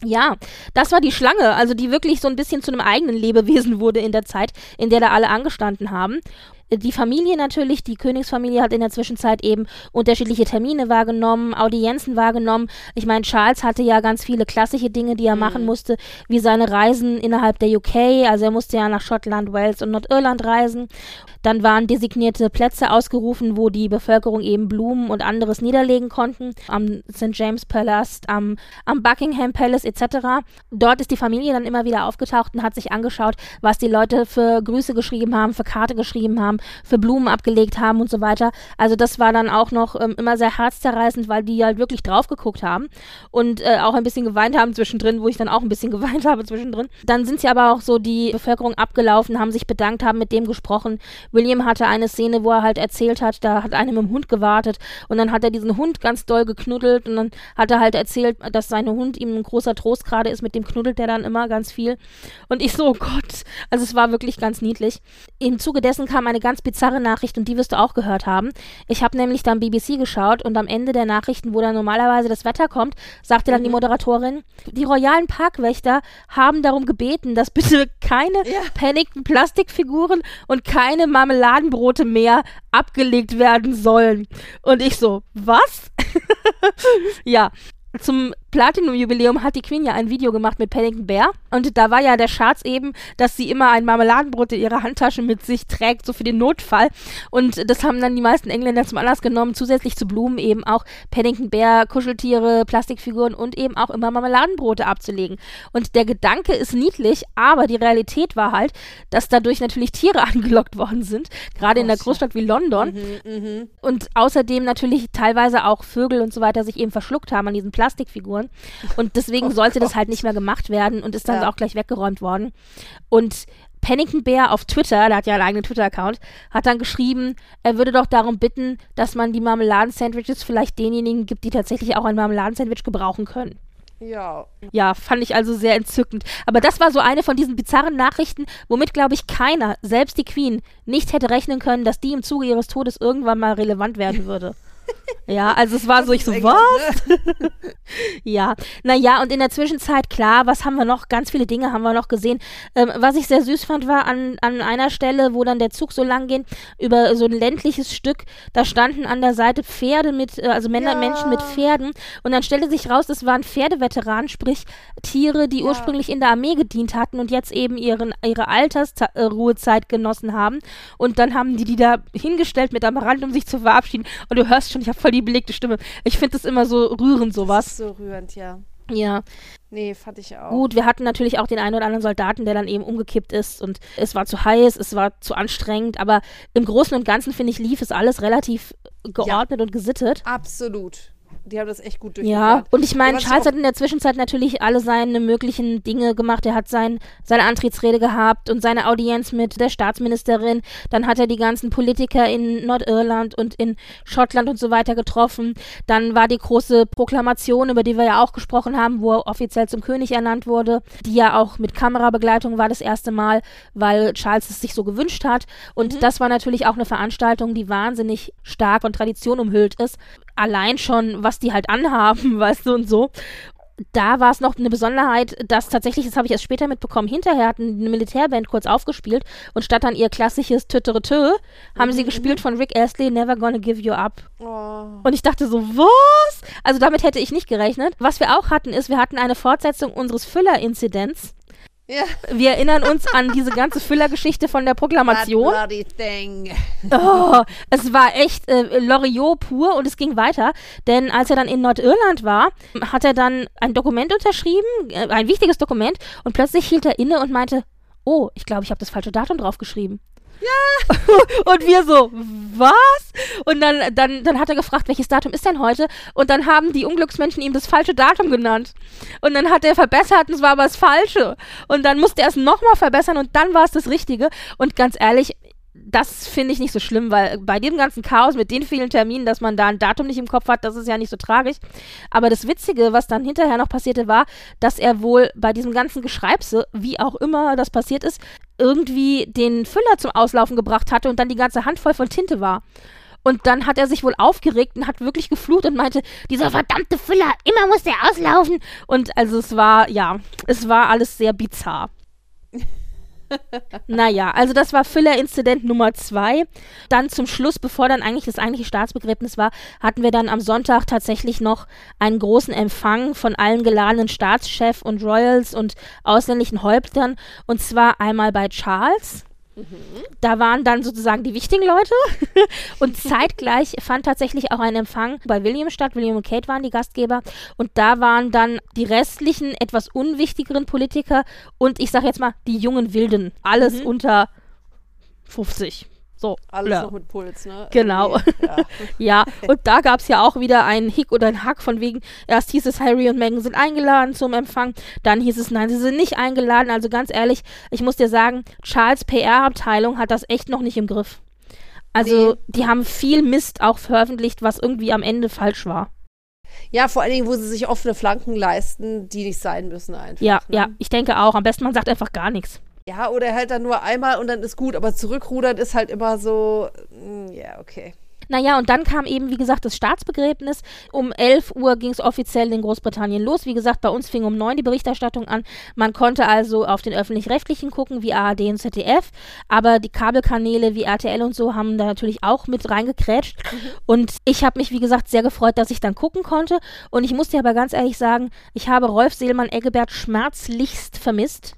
A: Ja, das war die Schlange, also die wirklich so ein bisschen zu einem eigenen Lebewesen wurde in der Zeit, in der da alle angestanden haben. Die Familie natürlich, die Königsfamilie hat in der Zwischenzeit eben unterschiedliche Termine wahrgenommen, Audienzen wahrgenommen. Ich meine, Charles hatte ja ganz viele klassische Dinge, die er mhm. machen musste, wie seine Reisen innerhalb der UK. Also er musste ja nach Schottland, Wales und Nordirland reisen. Dann waren designierte Plätze ausgerufen, wo die Bevölkerung eben Blumen und anderes niederlegen konnten. Am St. James Palast, am, am Buckingham Palace etc. Dort ist die Familie dann immer wieder aufgetaucht und hat sich angeschaut, was die Leute für Grüße geschrieben haben, für Karte geschrieben haben, für Blumen abgelegt haben und so weiter. Also das war dann auch noch ähm, immer sehr herzzerreißend, weil die halt wirklich drauf geguckt haben und äh, auch ein bisschen geweint haben zwischendrin, wo ich dann auch ein bisschen geweint habe zwischendrin. Dann sind sie aber auch so die Bevölkerung abgelaufen, haben sich bedankt, haben mit dem gesprochen. William hatte eine Szene, wo er halt erzählt hat, da hat einer mit dem Hund gewartet und dann hat er diesen Hund ganz doll geknuddelt und dann hat er halt erzählt, dass sein Hund ihm ein großer Trost gerade ist, mit dem knuddelt er dann immer ganz viel. Und ich so, oh Gott, also es war wirklich ganz niedlich. Im Zuge dessen kam eine ganz bizarre Nachricht und die wirst du auch gehört haben. Ich habe nämlich dann BBC geschaut und am Ende der Nachrichten, wo dann normalerweise das Wetter kommt, sagte dann mhm. die Moderatorin, die royalen Parkwächter haben darum gebeten, dass bitte keine ja. panikten Plastikfiguren und keine Marmeladenbrote mehr abgelegt werden sollen. Und ich so, was? ja, zum Platinum-Jubiläum hat die Queen ja ein Video gemacht mit Paddington Bear. Und da war ja der Scherz eben, dass sie immer ein Marmeladenbrot in ihrer Handtasche mit sich trägt, so für den Notfall. Und das haben dann die meisten Engländer zum Anlass genommen, zusätzlich zu Blumen eben auch Paddington Bear, Kuscheltiere, Plastikfiguren und eben auch immer Marmeladenbrote abzulegen. Und der Gedanke ist niedlich, aber die Realität war halt, dass dadurch natürlich Tiere angelockt worden sind, gerade in der Großstadt wie London.
B: Mhm,
A: Und außerdem natürlich teilweise auch Vögel und so weiter sich eben verschluckt haben an diesen Plastikfiguren. Und deswegen
B: Oh
A: sollte das
B: Gott.
A: halt nicht mehr gemacht werden und ist dann
B: Ja.
A: auch gleich weggeräumt worden. Und Pennington Bear auf Twitter, der hat ja einen eigenen Twitter-Account, hat dann geschrieben, er würde doch darum bitten, dass man die Marmeladensandwiches vielleicht denjenigen gibt, die tatsächlich auch ein Marmeladensandwich gebrauchen können.
B: Ja.
A: Ja, fand ich also sehr entzückend. Aber das war so eine von diesen bizarren Nachrichten, womit, glaube ich, keiner, selbst die Queen, nicht hätte rechnen können, dass die im Zuge ihres Todes irgendwann mal relevant werden würde. Ja, also es war so, ich so, was?
B: ne?
A: Ja, naja, und in der Zwischenzeit, klar, was haben wir noch? Ganz viele Dinge haben wir noch gesehen. Ähm, was ich sehr süß fand, war an, an einer Stelle, wo dann der Zug so lang ging, über so ein ländliches Stück, da standen an der Seite Pferde mit, äh, also Männer,
B: Ja.
A: Menschen mit Pferden. Und dann stellte sich raus, das waren Pferdeveteranen, sprich Tiere, die
B: Ja.
A: ursprünglich in der Armee gedient hatten und jetzt eben ihren, ihre Altersruhezeit genossen haben. Und dann haben die die da hingestellt mit am Rand, um sich zu verabschieden. Und du hörst schon, ich habe voll die belegte Stimme. Ich finde das immer so rührend, sowas.
B: so rührend, ja.
A: Ja.
B: Nee, fand ich auch.
A: Gut, wir hatten natürlich auch den einen oder anderen Soldaten, der dann eben umgekippt ist und es war zu heiß, es war zu anstrengend, aber im Großen und Ganzen finde ich, lief es alles relativ geordnet und gesittet.
B: Absolut. Die haben das echt gut
A: Ja,
B: durchgeplant.
A: und ich meine, Charles hat in der Zwischenzeit natürlich alle seine möglichen Dinge gemacht. Er hat sein, seine Antrittsrede gehabt und seine Audienz mit der Staatsministerin. Dann hat er die ganzen Politiker in Nordirland und in Schottland und so weiter getroffen. Dann war die große Proklamation, über die wir ja auch gesprochen haben, wo er offiziell zum König ernannt wurde, die ja auch mit Kamerabegleitung war das erste Mal, weil Charles es sich so gewünscht hat. Und das war natürlich auch eine Veranstaltung, die wahnsinnig stark von Tradition umhüllt ist. Allein schon, was die halt anhaben, weißt du, und so. Da war es noch eine Besonderheit, dass tatsächlich, das habe ich erst später mitbekommen, hinterher hat eine Militärband kurz aufgespielt und statt dann ihr klassisches Tütteretö haben sie gespielt von Rick Astley, Never Gonna Give You Up.
B: Oh.
A: Und ich dachte so, was? Also damit hätte ich nicht gerechnet. Was wir auch hatten, ist, wir hatten eine Fortsetzung unseres Füller-Inzidents.
B: Ja.
A: Wir erinnern uns an diese ganze Füllergeschichte von der Proklamation. Oh, es war echt äh, Loriot pur und es ging weiter, denn als er dann in Nordirland war, hat er dann ein Dokument unterschrieben, äh, ein wichtiges Dokument und plötzlich hielt er inne und meinte, oh, ich glaube, ich habe das falsche Datum draufgeschrieben. Ja. und wir so, was? Und dann, dann, dann hat er gefragt, welches Datum ist denn heute? Und dann haben die Unglücksmenschen ihm das falsche Datum genannt. Und dann hat er verbessert und es war aber das Falsche. Und dann musste er es nochmal verbessern und dann war es das Richtige. Und ganz ehrlich, das finde ich nicht so schlimm, weil bei dem ganzen Chaos mit den vielen Terminen, dass man da ein Datum nicht im Kopf hat, das ist ja nicht so tragisch. Aber das Witzige, was dann hinterher noch passierte, war, dass er wohl bei diesem ganzen Geschreibse, wie auch immer das passiert ist, irgendwie den Füller zum Auslaufen gebracht hatte und dann die ganze Hand voll von Tinte war. Und dann hat er sich wohl aufgeregt und hat wirklich geflucht und meinte, dieser verdammte Füller, immer muss der auslaufen. Und also es war, ja, es war alles sehr bizarr. Naja, also das war Füller-Inzident Nummer zwei. Dann zum Schluss, bevor dann eigentlich das eigentliche Staatsbegräbnis war, hatten wir dann am Sonntag tatsächlich noch einen großen Empfang von allen geladenen Staatschefs und Royals und ausländischen Häuptern. Und zwar einmal bei Charles. Da waren dann sozusagen die wichtigen Leute. und zeitgleich fand tatsächlich auch ein Empfang bei William statt. William und Kate waren die Gastgeber. Und da waren dann die restlichen, etwas unwichtigeren Politiker und ich sag jetzt mal die jungen Wilden. Alles unter 50. So.
B: Alles
A: ja.
B: noch mit Puls, ne?
A: Genau.
B: Ja.
A: Ja, und da gab es ja auch wieder einen Hick oder einen Hack von wegen, erst hieß es, Harry und Meghan sind eingeladen zum Empfang, dann hieß es, nein, sie sind nicht eingeladen. Also ganz ehrlich, ich muss dir sagen, Charles PR-Abteilung hat das echt noch nicht im Griff. Also,
B: Nee.
A: die haben viel Mist auch veröffentlicht, was irgendwie am Ende falsch war.
B: ja, vor allen Dingen, wo sie sich offene Flanken leisten, die nicht sein müssen einfach.
A: Ja,
B: ne?
A: ja, ich denke auch. Am besten man sagt einfach gar nichts.
B: Ja, oder halt dann nur einmal und dann ist gut, aber zurückrudern ist halt immer so, mm, ja, okay.
A: Naja, und dann kam eben, wie gesagt, das Staatsbegräbnis. Um 11 Uhr ging es offiziell in Großbritannien los. Wie gesagt, bei uns fing um 9 die Berichterstattung an. Man konnte also auf den Öffentlich-Rechtlichen gucken, wie ARD und ZDF. Aber die Kabelkanäle wie RTL und so haben da natürlich auch mit reingekrätscht. Mhm. Und ich habe mich, wie gesagt, sehr gefreut, dass ich dann gucken konnte. Und ich muss dir aber ganz ehrlich sagen, ich habe Rolf Seelmann-Eggebert schmerzlichst vermisst.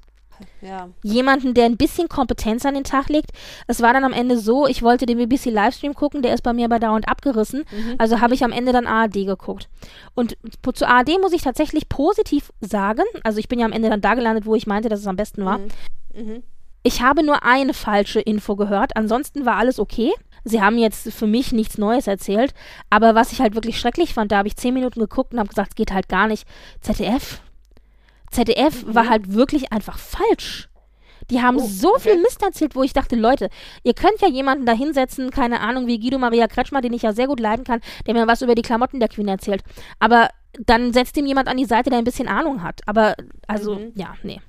A: Ja. Jemanden, der ein bisschen Kompetenz an den Tag legt. Es war dann am Ende so, ich wollte den BBC Livestream gucken, der ist bei mir aber dauernd abgerissen. Mhm. Also habe ich am Ende dann ARD geguckt. Und zu ARD muss ich tatsächlich positiv sagen, also ich bin ja am Ende dann da gelandet, wo ich meinte, dass es am besten war. Mhm. Mhm. Ich habe nur eine falsche Info gehört, ansonsten war alles okay. Sie haben jetzt für mich nichts Neues erzählt, aber was ich halt wirklich schrecklich fand, da habe ich zehn Minuten geguckt und habe gesagt, es geht halt gar nicht. ZDF, ZDF mhm. war halt wirklich einfach falsch. Die haben oh, so okay. viel Mist erzählt, wo ich dachte, Leute, ihr könnt ja jemanden da hinsetzen, keine Ahnung, wie Guido Maria Kretschmer, den ich ja sehr gut leiden kann, der mir was über die Klamotten der Queen erzählt. Aber dann setzt ihm jemand an die Seite, der ein bisschen Ahnung hat. Aber, also, mhm. ja, nee.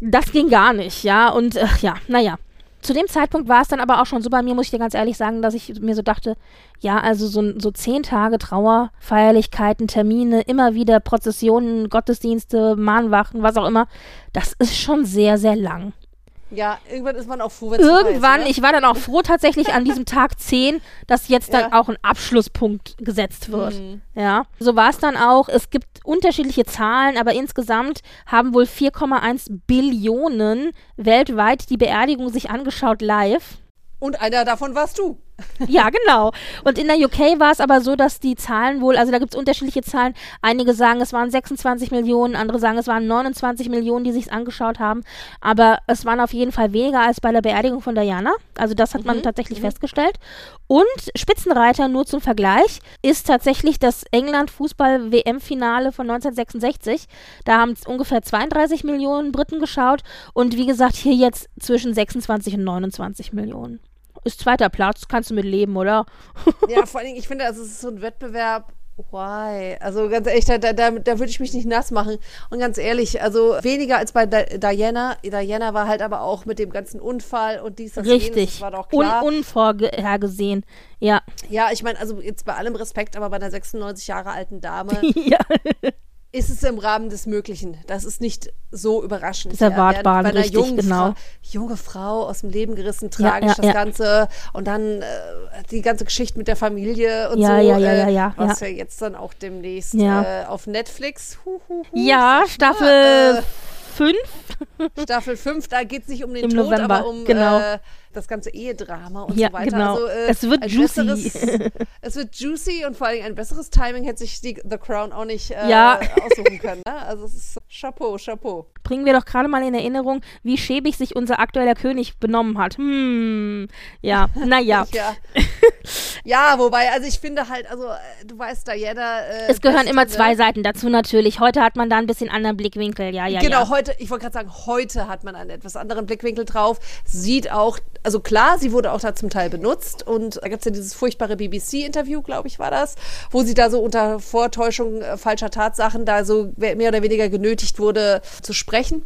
A: Das ging gar nicht, ja. Und, äh, ja, naja zu dem Zeitpunkt war es dann aber auch schon so bei mir, muss ich dir ganz ehrlich sagen, dass ich mir so dachte, ja, also so, so zehn Tage Trauerfeierlichkeiten, Termine, immer wieder Prozessionen, Gottesdienste, Mahnwachen, was auch immer, das ist schon sehr, sehr lang.
B: Ja, irgendwann ist man auch froh,
A: wenn es Irgendwann, ist, ich war dann auch froh tatsächlich an diesem Tag 10, dass jetzt dann ja. auch ein Abschlusspunkt gesetzt wird. Mhm. Ja, so war es dann auch. Es gibt unterschiedliche Zahlen, aber insgesamt haben wohl 4,1 Billionen weltweit die Beerdigung sich angeschaut live.
B: Und einer davon warst du.
A: Ja, genau. Und in der UK war es aber so, dass die Zahlen wohl, also da gibt es unterschiedliche Zahlen. Einige sagen, es waren 26 Millionen, andere sagen, es waren 29 Millionen, die sich angeschaut haben. Aber es waren auf jeden Fall weniger als bei der Beerdigung von Diana. Also das hat mhm. man tatsächlich mhm. festgestellt. Und Spitzenreiter, nur zum Vergleich, ist tatsächlich das England-Fußball-WM-Finale von 1966. Da haben ungefähr 32 Millionen Briten geschaut. Und wie gesagt, hier jetzt zwischen 26 und 29 Millionen ist zweiter Platz, kannst du mit leben, oder?
B: ja, vor allen Dingen, ich finde, also es ist so ein Wettbewerb. Why? Also ganz ehrlich, da, da, da, da würde ich mich nicht nass machen. Und ganz ehrlich, also weniger als bei Diana. Diana war halt aber auch mit dem ganzen Unfall und dies, das,
A: Richtig. Jenes, das war doch klar. Un unvorhergesehen, ja.
B: Ja, ich meine, also jetzt bei allem Respekt, aber bei einer 96 Jahre alten Dame. ja ist es im Rahmen des Möglichen. Das ist nicht so überraschend.
A: Das ist erwartbar,
B: ja, bei einer
A: richtig,
B: jungen
A: genau.
B: Frau, junge Frau aus dem Leben gerissen, tragisch ja, ja, das Ganze und dann äh, die ganze Geschichte mit der Familie und
A: so,
B: ja,
A: ja, ja, ja,
B: was ja. jetzt dann auch demnächst äh, auf Netflix. Hu,
A: hu, hu, ja, Staffel 5.
B: Äh, Staffel 5, da geht es nicht um den
A: Im
B: Tod,
A: November,
B: aber um
A: genau.
B: Äh, das ganze Ehedrama und
A: ja,
B: so weiter.
A: Genau.
B: Also, äh,
A: es wird juicy.
B: es wird juicy und vor allem ein besseres Timing hätte sich die, The Crown auch nicht äh,
A: ja.
B: aussuchen können. Ne? Also es ist Chapeau, Chapeau.
A: Bringen wir doch gerade mal in Erinnerung, wie schäbig sich unser aktueller König benommen hat. Hm, ja, naja.
B: ja. ja, wobei, also ich finde halt, also du weißt, Diana.
A: Äh, es gehören immer zwei ne? Seiten dazu natürlich. Heute hat man da ein bisschen anderen Blickwinkel, ja, ja.
B: Genau,
A: ja.
B: heute, ich wollte gerade sagen, heute hat man einen etwas anderen Blickwinkel drauf. Sieht auch, also klar, sie wurde auch da zum Teil benutzt und da gibt es ja dieses furchtbare BBC-Interview, glaube ich, war das, wo sie da so unter Vortäuschung äh, falscher Tatsachen da so mehr oder weniger genötigt wurde zu sprechen.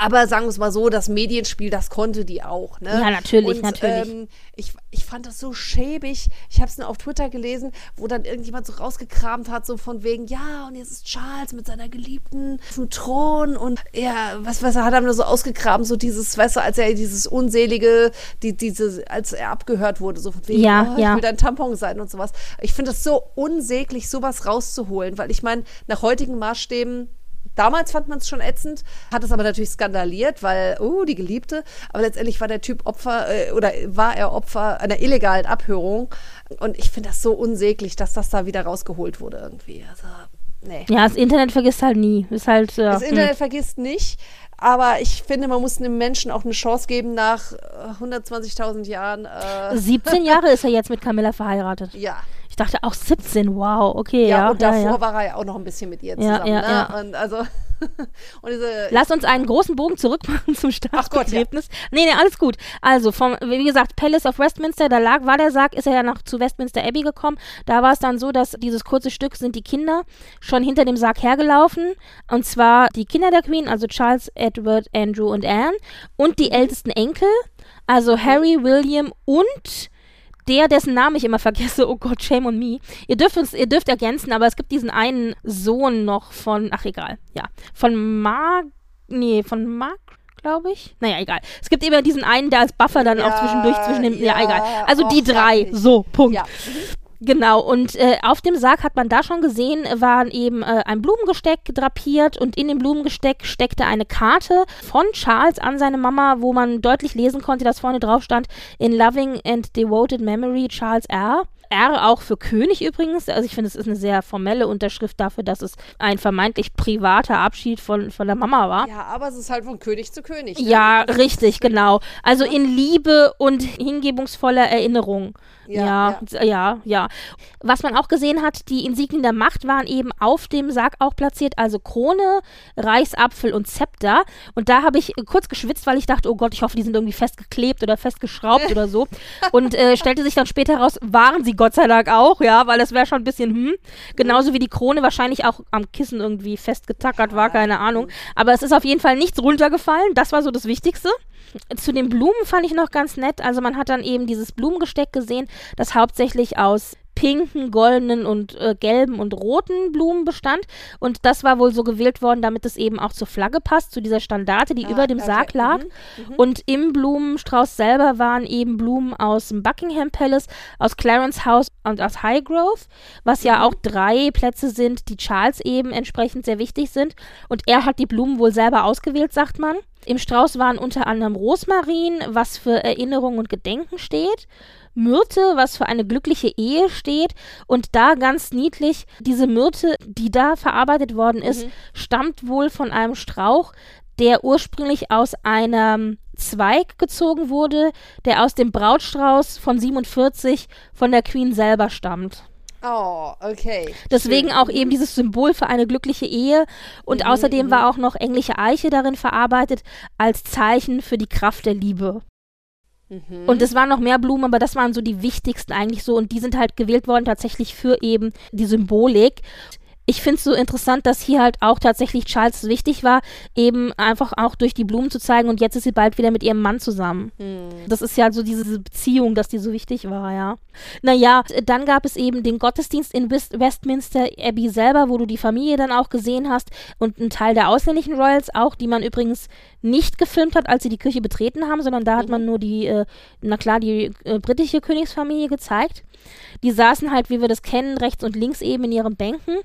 B: Aber sagen wir es mal so, das Medienspiel, das konnte die auch. Ne?
A: Ja, natürlich, und, natürlich.
B: Ähm, ich, ich fand das so schäbig. Ich habe es nur auf Twitter gelesen, wo dann irgendjemand so rausgekramt hat, so von wegen, ja, und jetzt ist Charles mit seiner Geliebten auf dem Thron und ja, was, was er hat er nur so ausgegraben, so dieses, weißt du, als er dieses unselige, die, diese, als er abgehört wurde, so von wegen,
A: ja,
B: oh,
A: ja.
B: ich will dein Tampon sein und sowas. Ich finde das so unsäglich, sowas rauszuholen, weil ich meine, nach heutigen Maßstäben Damals fand man es schon ätzend, hat es aber natürlich skandaliert, weil, oh, die Geliebte. Aber letztendlich war der Typ Opfer äh, oder war er Opfer einer illegalen Abhörung. Und ich finde das so unsäglich, dass das da wieder rausgeholt wurde irgendwie. Also, nee.
A: Ja, das Internet vergisst halt nie. Ist halt,
B: ja, das Internet hm. vergisst nicht. Aber ich finde, man muss einem Menschen auch eine Chance geben nach 120.000 äh, Jahren. Äh
A: 17 Jahre ist er jetzt mit Camilla verheiratet.
B: Ja.
A: Ich dachte auch 17, wow, okay.
B: Ja,
A: ja
B: und davor
A: ja,
B: war er ja auch noch ein bisschen mit ihr zusammen. Ja, ja, ne? Und also.
A: und diese, Lass uns einen großen Bogen zurückmachen zum Staatsbegräbnis. Ja. Nee, nee, alles gut. Also, vom, wie gesagt, Palace of Westminster, da lag, war der Sarg, ist er ja noch zu Westminster Abbey gekommen. Da war es dann so, dass dieses kurze Stück sind die Kinder schon hinter dem Sarg hergelaufen. Und zwar die Kinder der Queen, also Charles, Edward, Andrew und Anne. Und die ältesten Enkel, also Harry, William und der, dessen Namen ich immer vergesse, oh Gott, shame on me. Ihr dürft uns, ihr dürft ergänzen, aber es gibt diesen einen Sohn noch von, ach egal, ja, von Mark, nee, von Mark glaube ich. Naja, egal. Es gibt immer diesen einen, der als Buffer dann
B: Ja,
A: auch zwischendurch zwischen dem. Ja,
B: ja,
A: egal. Also die drei. So, Punkt.
B: Ja.
A: Genau, und äh, auf dem Sarg hat man da schon gesehen, waren eben äh, ein Blumengesteck drapiert und in dem Blumengesteck steckte eine Karte von Charles an seine Mama, wo man deutlich lesen konnte, dass vorne drauf stand, in loving and devoted memory Charles R. R auch für König übrigens. Also ich finde, es ist eine sehr formelle Unterschrift dafür, dass es ein vermeintlich privater Abschied von, von der Mama war.
B: ja, aber es ist halt von König zu König. Ne?
A: Ja, richtig, genau. Also in Liebe und hingebungsvoller Erinnerung.
B: Ja,
A: Ja, ja, ja, Was man auch gesehen hat, die Insignien der Macht waren eben auf dem Sarg auch platziert, also Krone, Reichsapfel und Zepter. Und da habe ich kurz geschwitzt, weil ich dachte, oh Gott, ich hoffe, die sind irgendwie festgeklebt oder festgeschraubt oder so. Und äh, stellte sich dann später heraus, waren sie Gott sei Dank auch, ja, weil das wäre schon ein bisschen, hm. Genauso wie die Krone wahrscheinlich auch am Kissen irgendwie festgetackert war, keine Ahnung. Aber es ist auf jeden Fall nichts runtergefallen. Das war so das Wichtigste. Zu den Blumen fand ich noch ganz nett. Also man hat dann eben dieses Blumengesteck gesehen, das hauptsächlich aus pinken, goldenen und äh, gelben und roten Blumen bestand. Und das war wohl so gewählt worden, damit es eben auch zur Flagge passt, zu dieser Standarte, die
B: Ah,
A: über dem
B: okay.
A: Sarg lag.
B: Mhm,
A: Und im Blumenstrauß selber waren eben Blumen aus dem Buckingham Palace, aus Clarence House und aus Highgrove, was
B: Mhm.
A: ja auch drei Plätze sind, die Charles eben entsprechend sehr wichtig sind. Und er hat die Blumen wohl selber ausgewählt, sagt man. Im Strauß waren unter anderem Rosmarin, was für Erinnerung und Gedenken steht. Myrte, was für eine glückliche Ehe steht. Und da ganz niedlich, diese Myrte, die da verarbeitet worden ist, stammt wohl von einem Strauch, der ursprünglich aus einem Zweig gezogen wurde, der aus dem Brautstrauß von 47 von der Queen selber stammt.
B: Oh, okay.
A: Deswegen
B: Schön.
A: auch eben dieses Symbol für eine glückliche Ehe. Und außerdem war auch noch englische Eiche darin verarbeitet als Zeichen für die Kraft der Liebe.
B: Mhm.
A: Und es waren noch mehr Blumen, aber das waren so die wichtigsten eigentlich so. Und die sind halt gewählt worden tatsächlich für eben die Symbolik. Ich finde es so interessant, dass hier halt auch tatsächlich Charles wichtig war, eben einfach auch durch die Blumen zu zeigen und jetzt ist sie bald wieder mit ihrem Mann zusammen.
B: Hm.
A: Das ist ja so diese Beziehung, dass die so wichtig war, ja. Naja, dann gab es eben den Gottesdienst in West Westminster Abbey selber, wo du die Familie dann auch gesehen hast und einen Teil der ausländischen Royals auch, die man übrigens nicht gefilmt hat, als sie die Kirche betreten haben, sondern da hat man nur die, äh, na klar, die äh, britische Königsfamilie gezeigt. Die saßen halt, wie wir das kennen, rechts und links eben in ihren Bänken.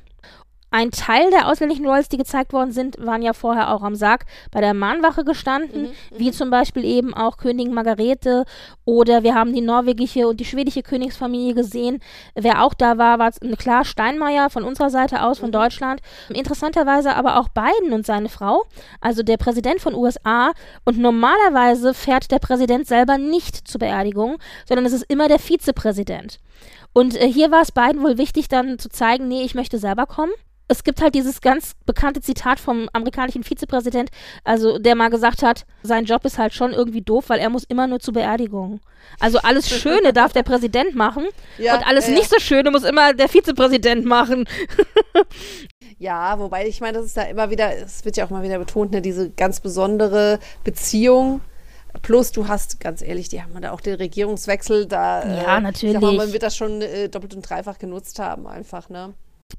A: Ein Teil der ausländischen Royals, die gezeigt worden sind, waren ja vorher auch am Sarg bei der Mahnwache gestanden, wie zum Beispiel eben auch Königin Margarete oder wir haben die norwegische und die schwedische Königsfamilie gesehen. Wer auch da war, war klar Steinmeier von unserer Seite aus, von Deutschland. Interessanterweise aber auch Biden und seine Frau, also der Präsident von USA. Und normalerweise fährt der Präsident selber nicht zur Beerdigung, sondern es ist immer der Vizepräsident. Und äh, hier war es beiden wohl wichtig, dann zu zeigen, nee, ich möchte selber kommen. Es gibt halt dieses ganz bekannte Zitat vom amerikanischen Vizepräsident, also der mal gesagt hat, sein Job ist halt schon irgendwie doof, weil er muss immer nur zur Beerdigung. Also alles Schöne darf der Präsident machen
B: Ja,
A: und alles
B: ja.
A: nicht so Schöne muss immer der Vizepräsident machen.
B: Ja, wobei ich meine, das ist da immer wieder, es wird ja auch mal wieder betont, ne, diese ganz besondere Beziehung. Plus, du hast, ganz ehrlich, die haben da auch den Regierungswechsel da.
A: Ja,
B: Ich sag mal,
A: natürlich.
B: man wird das schon äh, doppelt und dreifach genutzt haben, einfach, ne?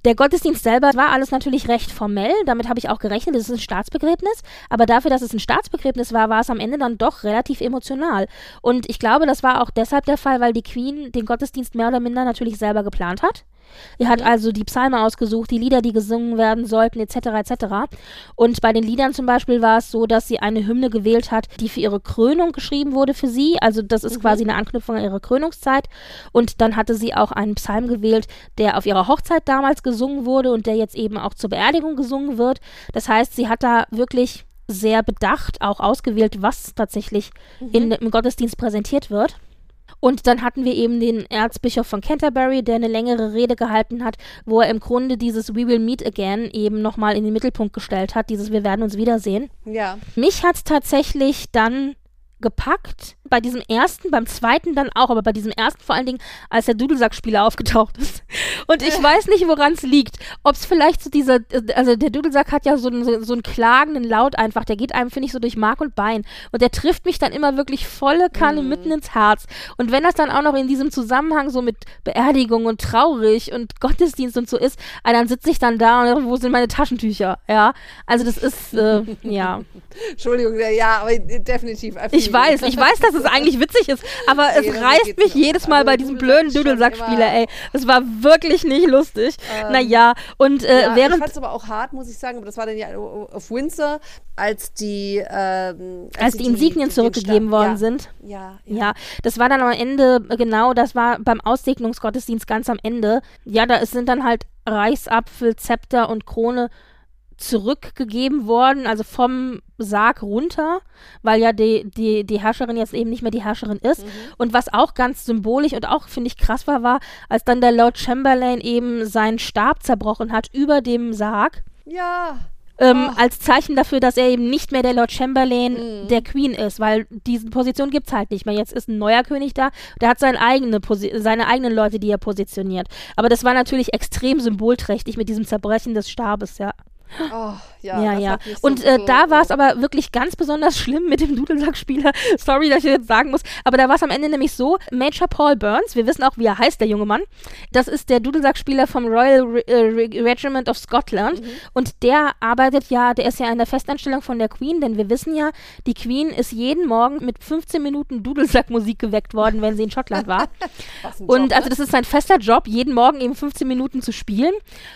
A: Der Gottesdienst selber war alles natürlich recht formell, damit habe ich auch gerechnet, es ist ein Staatsbegräbnis, aber dafür, dass es ein Staatsbegräbnis war, war es am Ende dann doch relativ emotional. Und ich glaube, das war auch deshalb der Fall, weil die Queen den Gottesdienst mehr oder minder natürlich selber geplant hat. Sie hat also die Psalme ausgesucht, die Lieder, die gesungen werden sollten, etc. etc. Und bei den Liedern zum Beispiel war es so, dass sie eine Hymne gewählt hat, die für ihre Krönung geschrieben wurde für sie. Also das ist quasi eine Anknüpfung an ihre Krönungszeit. Und dann hatte sie auch einen Psalm gewählt, der auf ihrer Hochzeit damals gesungen wurde und der jetzt eben auch zur Beerdigung gesungen wird. Das heißt, sie hat da wirklich sehr bedacht auch ausgewählt, was tatsächlich in, im Gottesdienst präsentiert wird. Und dann hatten wir eben den Erzbischof von Canterbury, der eine längere Rede gehalten hat, wo er im Grunde dieses We will meet again eben nochmal in den Mittelpunkt gestellt hat, dieses Wir werden uns wiedersehen.
B: Ja.
A: Mich hat es tatsächlich dann gepackt. Bei diesem ersten, beim zweiten dann auch, aber bei diesem ersten vor allen Dingen, als der Dudelsackspieler aufgetaucht ist. Und ich weiß nicht, woran es liegt. Ob es vielleicht so dieser, also der Dudelsack hat ja so einen, so einen klagenden Laut einfach, der geht einem, finde ich, so durch Mark und Bein. Und der trifft mich dann immer wirklich volle Kanne
B: Mhm.
A: mitten ins Herz. Und wenn das dann auch noch in diesem Zusammenhang so mit Beerdigung und traurig und Gottesdienst und so ist, ah, dann sitze ich dann da und wo sind meine Taschentücher? Ja. Also das ist, äh, ja.
B: Entschuldigung, ja, aber definitiv. I feel
A: Ich weiß, ich weiß, dass es eigentlich witzig ist, aber es reißt mich jedes Mal bei diesem blöden Dudelsackspieler, ey. Es war wirklich nicht lustig.
B: Ähm,
A: naja, und äh,
B: ja, ich
A: während.
B: fand es aber auch hart, muss ich sagen. Aber das war dann ja auf Windsor, als die ähm,
A: Als
B: sie
A: die Insignien
B: den
A: zurückgegeben worden
B: ja,
A: sind.
B: Ja, ja.
A: Ja, das war dann am Ende, genau, das war beim Aussegnungsgottesdienst ganz am Ende. Ja, da sind dann halt Reichsapfel, Zepter und Krone zurückgegeben worden, also vom Sarg runter, weil ja die, die, die Herrscherin jetzt eben nicht mehr die Herrscherin ist.
B: Mhm.
A: Und was auch ganz symbolisch und auch, finde ich, krass war, war, als dann der Lord Chamberlain eben seinen Stab zerbrochen hat über dem Sarg.
B: Ja.
A: Ähm,
B: Ach.
A: als Zeichen dafür, dass er eben nicht mehr der Lord Chamberlain
B: Mhm.
A: der Queen ist, weil diese Position gibt es halt nicht mehr. Jetzt ist ein neuer König da, der hat seine, eigene seine eigenen Leute, die er positioniert. Aber das war natürlich extrem symbolträchtig mit diesem Zerbrechen des Stabes, ja.
B: Oh, ja.
A: Ja, ja.
B: mich so-
A: Und äh,
B: so-
A: da war es aber wirklich ganz besonders schlimm mit dem Dudelsackspieler. Sorry, dass ich jetzt sagen muss. Aber da war es am Ende nämlich so, Major Paul Burns, wir wissen auch, wie er heißt, der junge Mann, das ist der Dudelsackspieler vom Royal Re äh, Re Regiment of Scotland.
B: Mhm.
A: Und der arbeitet ja, der ist ja in der Festanstellung von der Queen, denn wir wissen ja, die Queen ist jeden Morgen mit 15 Minuten Dudelsackmusik geweckt worden, wenn sie in Schottland war.
B: Ein
A: Und
B: Job,
A: also
B: ne?
A: das ist sein fester Job, jeden Morgen eben 15 Minuten zu spielen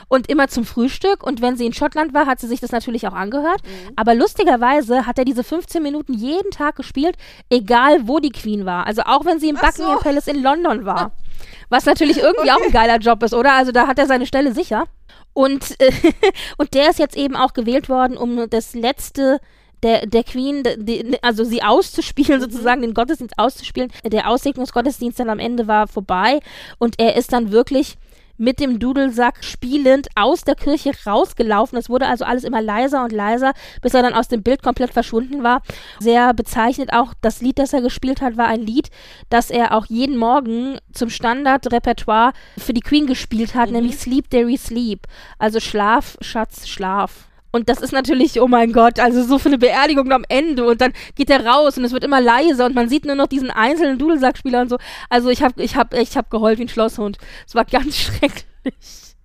A: und immer zum Frühstück. Und wenn sie in Schottland war, hat sie sich das natürlich auch angehört.
B: Mhm.
A: Aber lustigerweise hat er diese 15 Minuten jeden Tag gespielt, egal wo die Queen war. Also auch wenn sie im
B: Ach
A: Buckingham
B: so.
A: Palace in London war. Was natürlich irgendwie auch ein geiler Job ist, oder? Also da hat er seine Stelle sicher. Und, äh, und der ist jetzt eben auch gewählt worden, um das letzte der, der Queen, die, also sie auszuspielen, sozusagen den Gottesdienst auszuspielen. Der Aussegnungsgottesdienst dann am Ende war vorbei und er ist dann wirklich mit dem Dudelsack spielend aus der Kirche rausgelaufen. Es wurde also alles immer leiser und leiser, bis er dann aus dem Bild komplett verschwunden war. Sehr bezeichnet auch, das Lied, das er gespielt hat, war ein Lied, das er auch jeden Morgen zum Standardrepertoire für die Queen gespielt hat, nämlich Sleep Dairy Sleep. Also Schlaf, Schatz, Schlaf. Und das ist natürlich, oh mein Gott, also so für eine Beerdigung am Ende und dann geht er raus und es wird immer leiser und man sieht nur noch diesen einzelnen Dudelsackspieler und so. Also ich habe ich hab, ich hab geheult wie ein Schlosshund. Es war ganz schrecklich.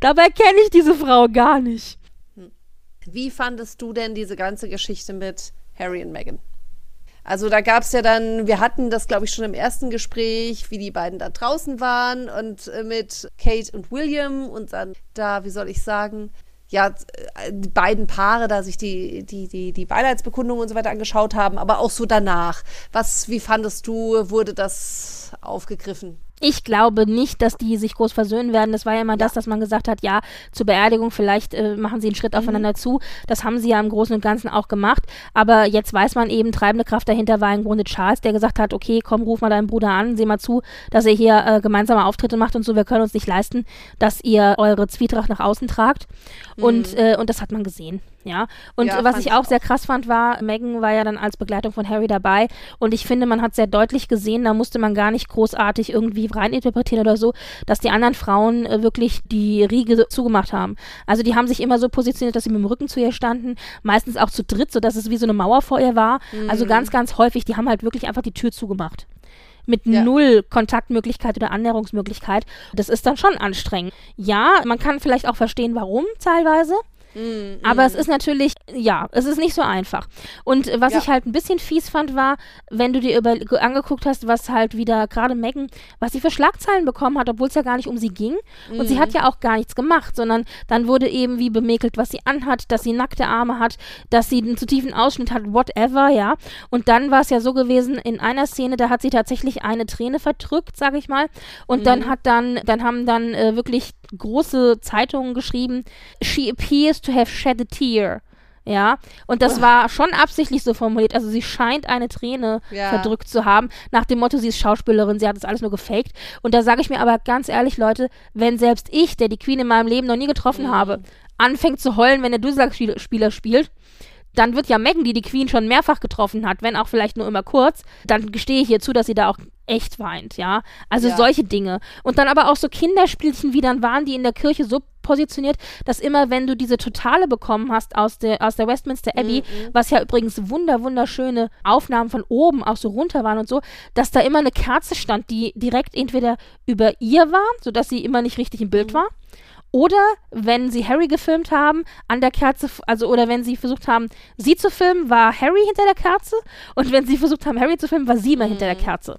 A: Dabei kenne ich diese Frau gar nicht.
B: Wie fandest du denn diese ganze Geschichte mit Harry und Meghan? Also da gab es ja dann, wir hatten das, glaube ich, schon im ersten Gespräch, wie die beiden da draußen waren und äh, mit Kate und William und dann da, wie soll ich sagen, ja, die beiden Paare da sich die, die, die, die Beileidsbekundungen und so weiter angeschaut haben, aber auch so danach. Was, wie fandest du, wurde das aufgegriffen?
A: Ich glaube nicht, dass die sich groß versöhnen werden. Das war ja immer das, dass man gesagt hat, ja, zur Beerdigung vielleicht äh, machen sie einen Schritt aufeinander zu. Das haben sie ja im Großen und Ganzen auch gemacht. Aber jetzt weiß man eben, treibende Kraft dahinter war im Grunde Charles, der gesagt hat, okay, komm, ruf mal deinen Bruder an, seh mal zu, dass er hier äh, gemeinsame Auftritte macht und so. Wir können uns nicht leisten, dass ihr eure Zwietracht nach außen tragt. Und, äh, und das hat man gesehen. Ja, und
B: Ja,
A: was ich auch
B: auch.
A: sehr krass fand, war, Meghan war ja dann als Begleitung von Harry dabei und ich finde, man hat sehr deutlich gesehen, da musste man gar nicht großartig irgendwie reininterpretieren oder so, dass die anderen Frauen äh, wirklich die Riege zugemacht haben. Also die haben sich immer so positioniert, dass sie mit dem Rücken zu ihr standen, meistens auch zu dritt, sodass es wie so eine Mauer vor ihr war. Also ganz, ganz häufig, die haben halt wirklich einfach die Tür zugemacht mit
B: Ja.
A: null Kontaktmöglichkeit oder Annäherungsmöglichkeit. Das ist dann schon anstrengend. Ja, man kann vielleicht auch verstehen, warum teilweise. Aber es ist natürlich, ja, es ist nicht so einfach. Und äh, was
B: Ja.
A: ich halt ein bisschen fies fand, war, wenn du dir über, ge- angeguckt hast, was halt wieder gerade Megan, was sie für Schlagzeilen bekommen hat, obwohl es ja gar nicht um sie ging. Und sie hat ja auch gar nichts gemacht, sondern dann wurde eben wie bemäkelt, was sie anhat, dass sie nackte Arme hat, dass sie einen zu tiefen Ausschnitt hat, whatever, ja. Und dann war es ja so gewesen, in einer Szene, da hat sie tatsächlich eine Träne verdrückt, sag ich mal. Und dann hat dann, dann haben dann äh, wirklich große Zeitungen geschrieben, she appears to have shed a tear. Ja, und das war schon absichtlich so formuliert. Also sie scheint eine Träne
B: Ja.
A: verdrückt zu haben, nach dem Motto, sie ist Schauspielerin, sie hat das alles nur gefaked. Und da sage ich mir aber ganz ehrlich, Leute, wenn selbst ich, der die Queen in meinem Leben noch nie getroffen habe, anfängt zu heulen, wenn der Dudelsackspieler spielt, dann wird ja Megan, die die Queen schon mehrfach getroffen hat, wenn auch vielleicht nur immer kurz, dann gestehe ich ihr zu, dass sie da auch echt weint, ja. Also
B: Ja.
A: solche Dinge. Und dann aber auch so Kinderspielchen, wie dann waren die in der Kirche so positioniert, dass immer, wenn du diese Totale bekommen hast aus der, aus der Westminster Abbey, was ja übrigens wunder, wunderschöne Aufnahmen von oben auch so runter waren und so, dass da immer eine Kerze stand, die direkt entweder über ihr war, sodass sie immer nicht richtig im Bild war, oder wenn sie Harry gefilmt haben, an der Kerze, also oder wenn sie versucht haben, sie zu filmen, war Harry hinter der Kerze und wenn sie versucht haben, Harry zu filmen, war sie immer hinter der Kerze.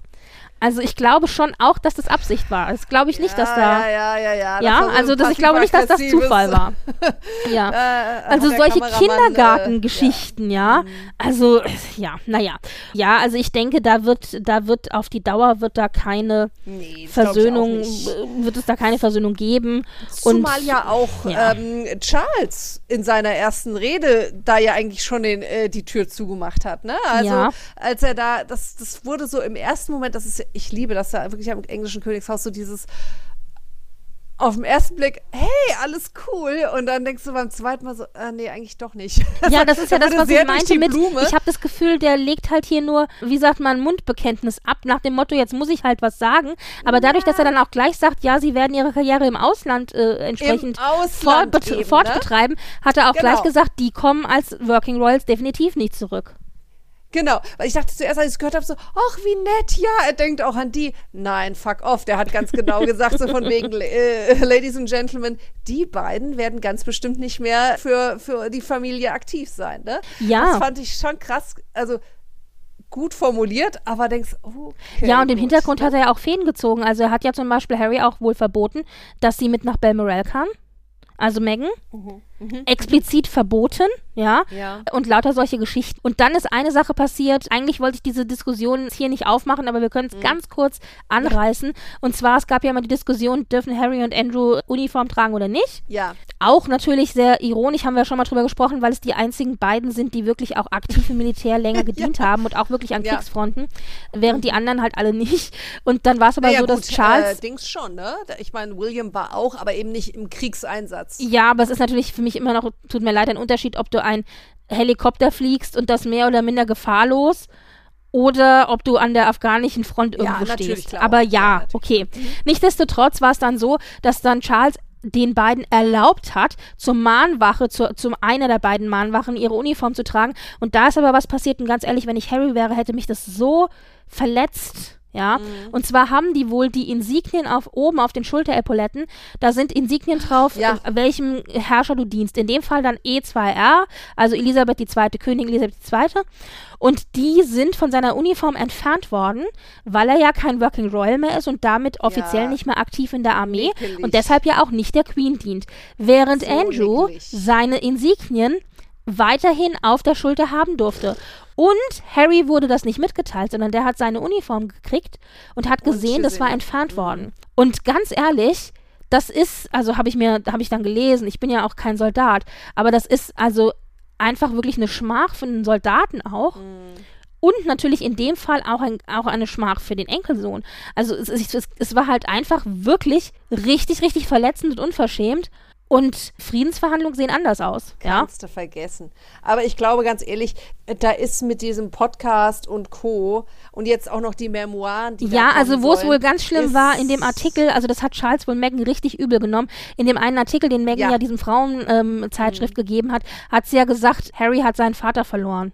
A: Also ich glaube schon auch, dass das Absicht war. Das glaube ich nicht, dass da.
B: Ja, ja, ja, ja.
A: Ja, also das, ich glaube nicht, dass das Zufall war. Ja.
B: Äh,
A: Also
B: hat der
A: solche
B: äh,
A: Kindergartengeschichten, ja. Also ja, naja. Ja, also ich denke, da wird, da wird auf die Dauer wird da keine
B: Nee,
A: Versöhnung, äh, wird es da keine Versöhnung geben. Und
B: Zumal ja auch
A: ja.
B: Ähm, Charles in seiner ersten Rede da ja eigentlich schon den, äh, die Tür zugemacht hat. Ne? Also
A: Ja.
B: als er da, das, das wurde so im ersten Moment, das ist, ich liebe das da wirklich am englischen Königshaus, so dieses auf den ersten Blick, hey, alles cool. Und dann denkst du beim zweiten Mal so, äh, nee, eigentlich doch nicht.
A: ja, das ist ja
B: Da
A: das, was ich meinte mit, ich habe das Gefühl, der legt halt hier nur, wie sagt man, Mundbekenntnis ab, nach dem Motto, jetzt muss ich halt was sagen. Aber dadurch, dass er dann auch gleich sagt, ja, sie werden ihre Karriere im Ausland äh, entsprechend
B: Ausland
A: fortbet-
B: eben, ne?
A: fortbetreiben, hat er auch
B: Genau.
A: gleich gesagt, die kommen als Working Royals definitiv nicht zurück.
B: Genau, weil ich dachte zuerst, als ich es gehört habe, so, ach, wie nett, ja, er denkt auch an die. Nein, fuck off, der hat ganz genau gesagt, so von wegen, äh, Ladies and Gentlemen, die beiden werden ganz bestimmt nicht mehr für, für die Familie aktiv sein, ne?
A: Ja.
B: Das fand ich schon krass, also gut formuliert, aber denkst, oh, okay,
A: Ja, und im Hintergrund
B: ne?
A: hat er ja auch Fäden gezogen. Also er hat ja zum Beispiel Harry auch wohl verboten, dass sie mit nach Balmoral kann. Also Meghan. Explizit verboten, ja.
B: Mhm, Ja.
A: Und lauter solche Geschichten. Und dann ist eine Sache passiert. Eigentlich wollte ich diese Diskussion hier nicht aufmachen, aber wir können es
B: Mhm.
A: ganz kurz anreißen. Und zwar, es gab ja immer die Diskussion, dürfen Harry und Andrew Uniform tragen oder nicht?
B: Ja,
A: Auch natürlich sehr ironisch, haben wir schon mal drüber gesprochen, weil es die einzigen beiden sind, die wirklich auch aktiv im Militär länger gedient haben und auch wirklich an
B: Ja.
A: Kriegsfronten, während die anderen halt alle nicht. Und dann war es aber
B: naja,
A: so, dass
B: gut,
A: Charles.
B: äh, Dings schon, ne? Ich meine, William war auch, aber eben nicht im Kriegseinsatz.
A: ja, aber es ist natürlich für mich immer noch, tut mir leid, ein Unterschied, ob du ein Helikopter fliegst und das mehr oder minder gefahrlos oder ob du an der afghanischen Front
B: Ja,
A: irgendwo
B: natürlich,
A: stehst.
B: klar.
A: Aber
B: Ja,
A: ja, okay. Nichtsdestotrotz war es dann so, dass dann Charles den beiden erlaubt hat, zur Mahnwache, zur, zum einer der beiden Mahnwachen ihre Uniform zu tragen. Und da ist aber was passiert. Und ganz ehrlich, wenn ich Harry wäre, hätte mich das so verletzt. Ja,
B: Mhm.
A: und zwar haben die wohl die Insignien auf oben auf den Schulterepauletten. Da sind Insignien drauf,
B: Ja.
A: welchem Herrscher du dienst. In dem Fall dann E2R, also Elisabeth II., Königin Elisabeth II. Und die sind von seiner Uniform entfernt worden, weil er ja kein Working Royal mehr ist und damit offiziell
B: Ja.
A: nicht mehr aktiv in der Armee
B: Ekelig.
A: und deshalb ja auch nicht der Queen dient. Während
B: So
A: Andrew
B: eklig.
A: seine Insignien weiterhin auf der Schulter haben durfte. Und Harry wurde das nicht mitgeteilt, sondern der hat seine Uniform gekriegt und hat
B: Und
A: gesehen, das
B: gesehen.
A: war entfernt worden. Und ganz ehrlich, das ist, also habe ich mir, habe ich dann gelesen, ich bin ja auch kein Soldat, aber das ist also einfach wirklich eine Schmach für einen Soldaten auch. Und natürlich in dem Fall auch, ein, auch eine Schmach für den Enkelsohn. Also es, es, es war halt einfach wirklich richtig, richtig verletzend und unverschämt. Und Friedensverhandlungen sehen anders aus. Ja?
B: Kannst du vergessen. Aber ich glaube ganz ehrlich, da ist mit diesem Podcast und Co. und jetzt auch noch die Memoiren, die
A: Ja, also wo es wohl ganz schlimm war, in dem Artikel, also das hat Charles wohl Megan richtig übel genommen, in dem einen Artikel, den Megan ja,
B: Ja. Mhm.
A: diesem Frauenzeitschrift gegeben hat, hat sie ja gesagt, Harry hat seinen Vater verloren.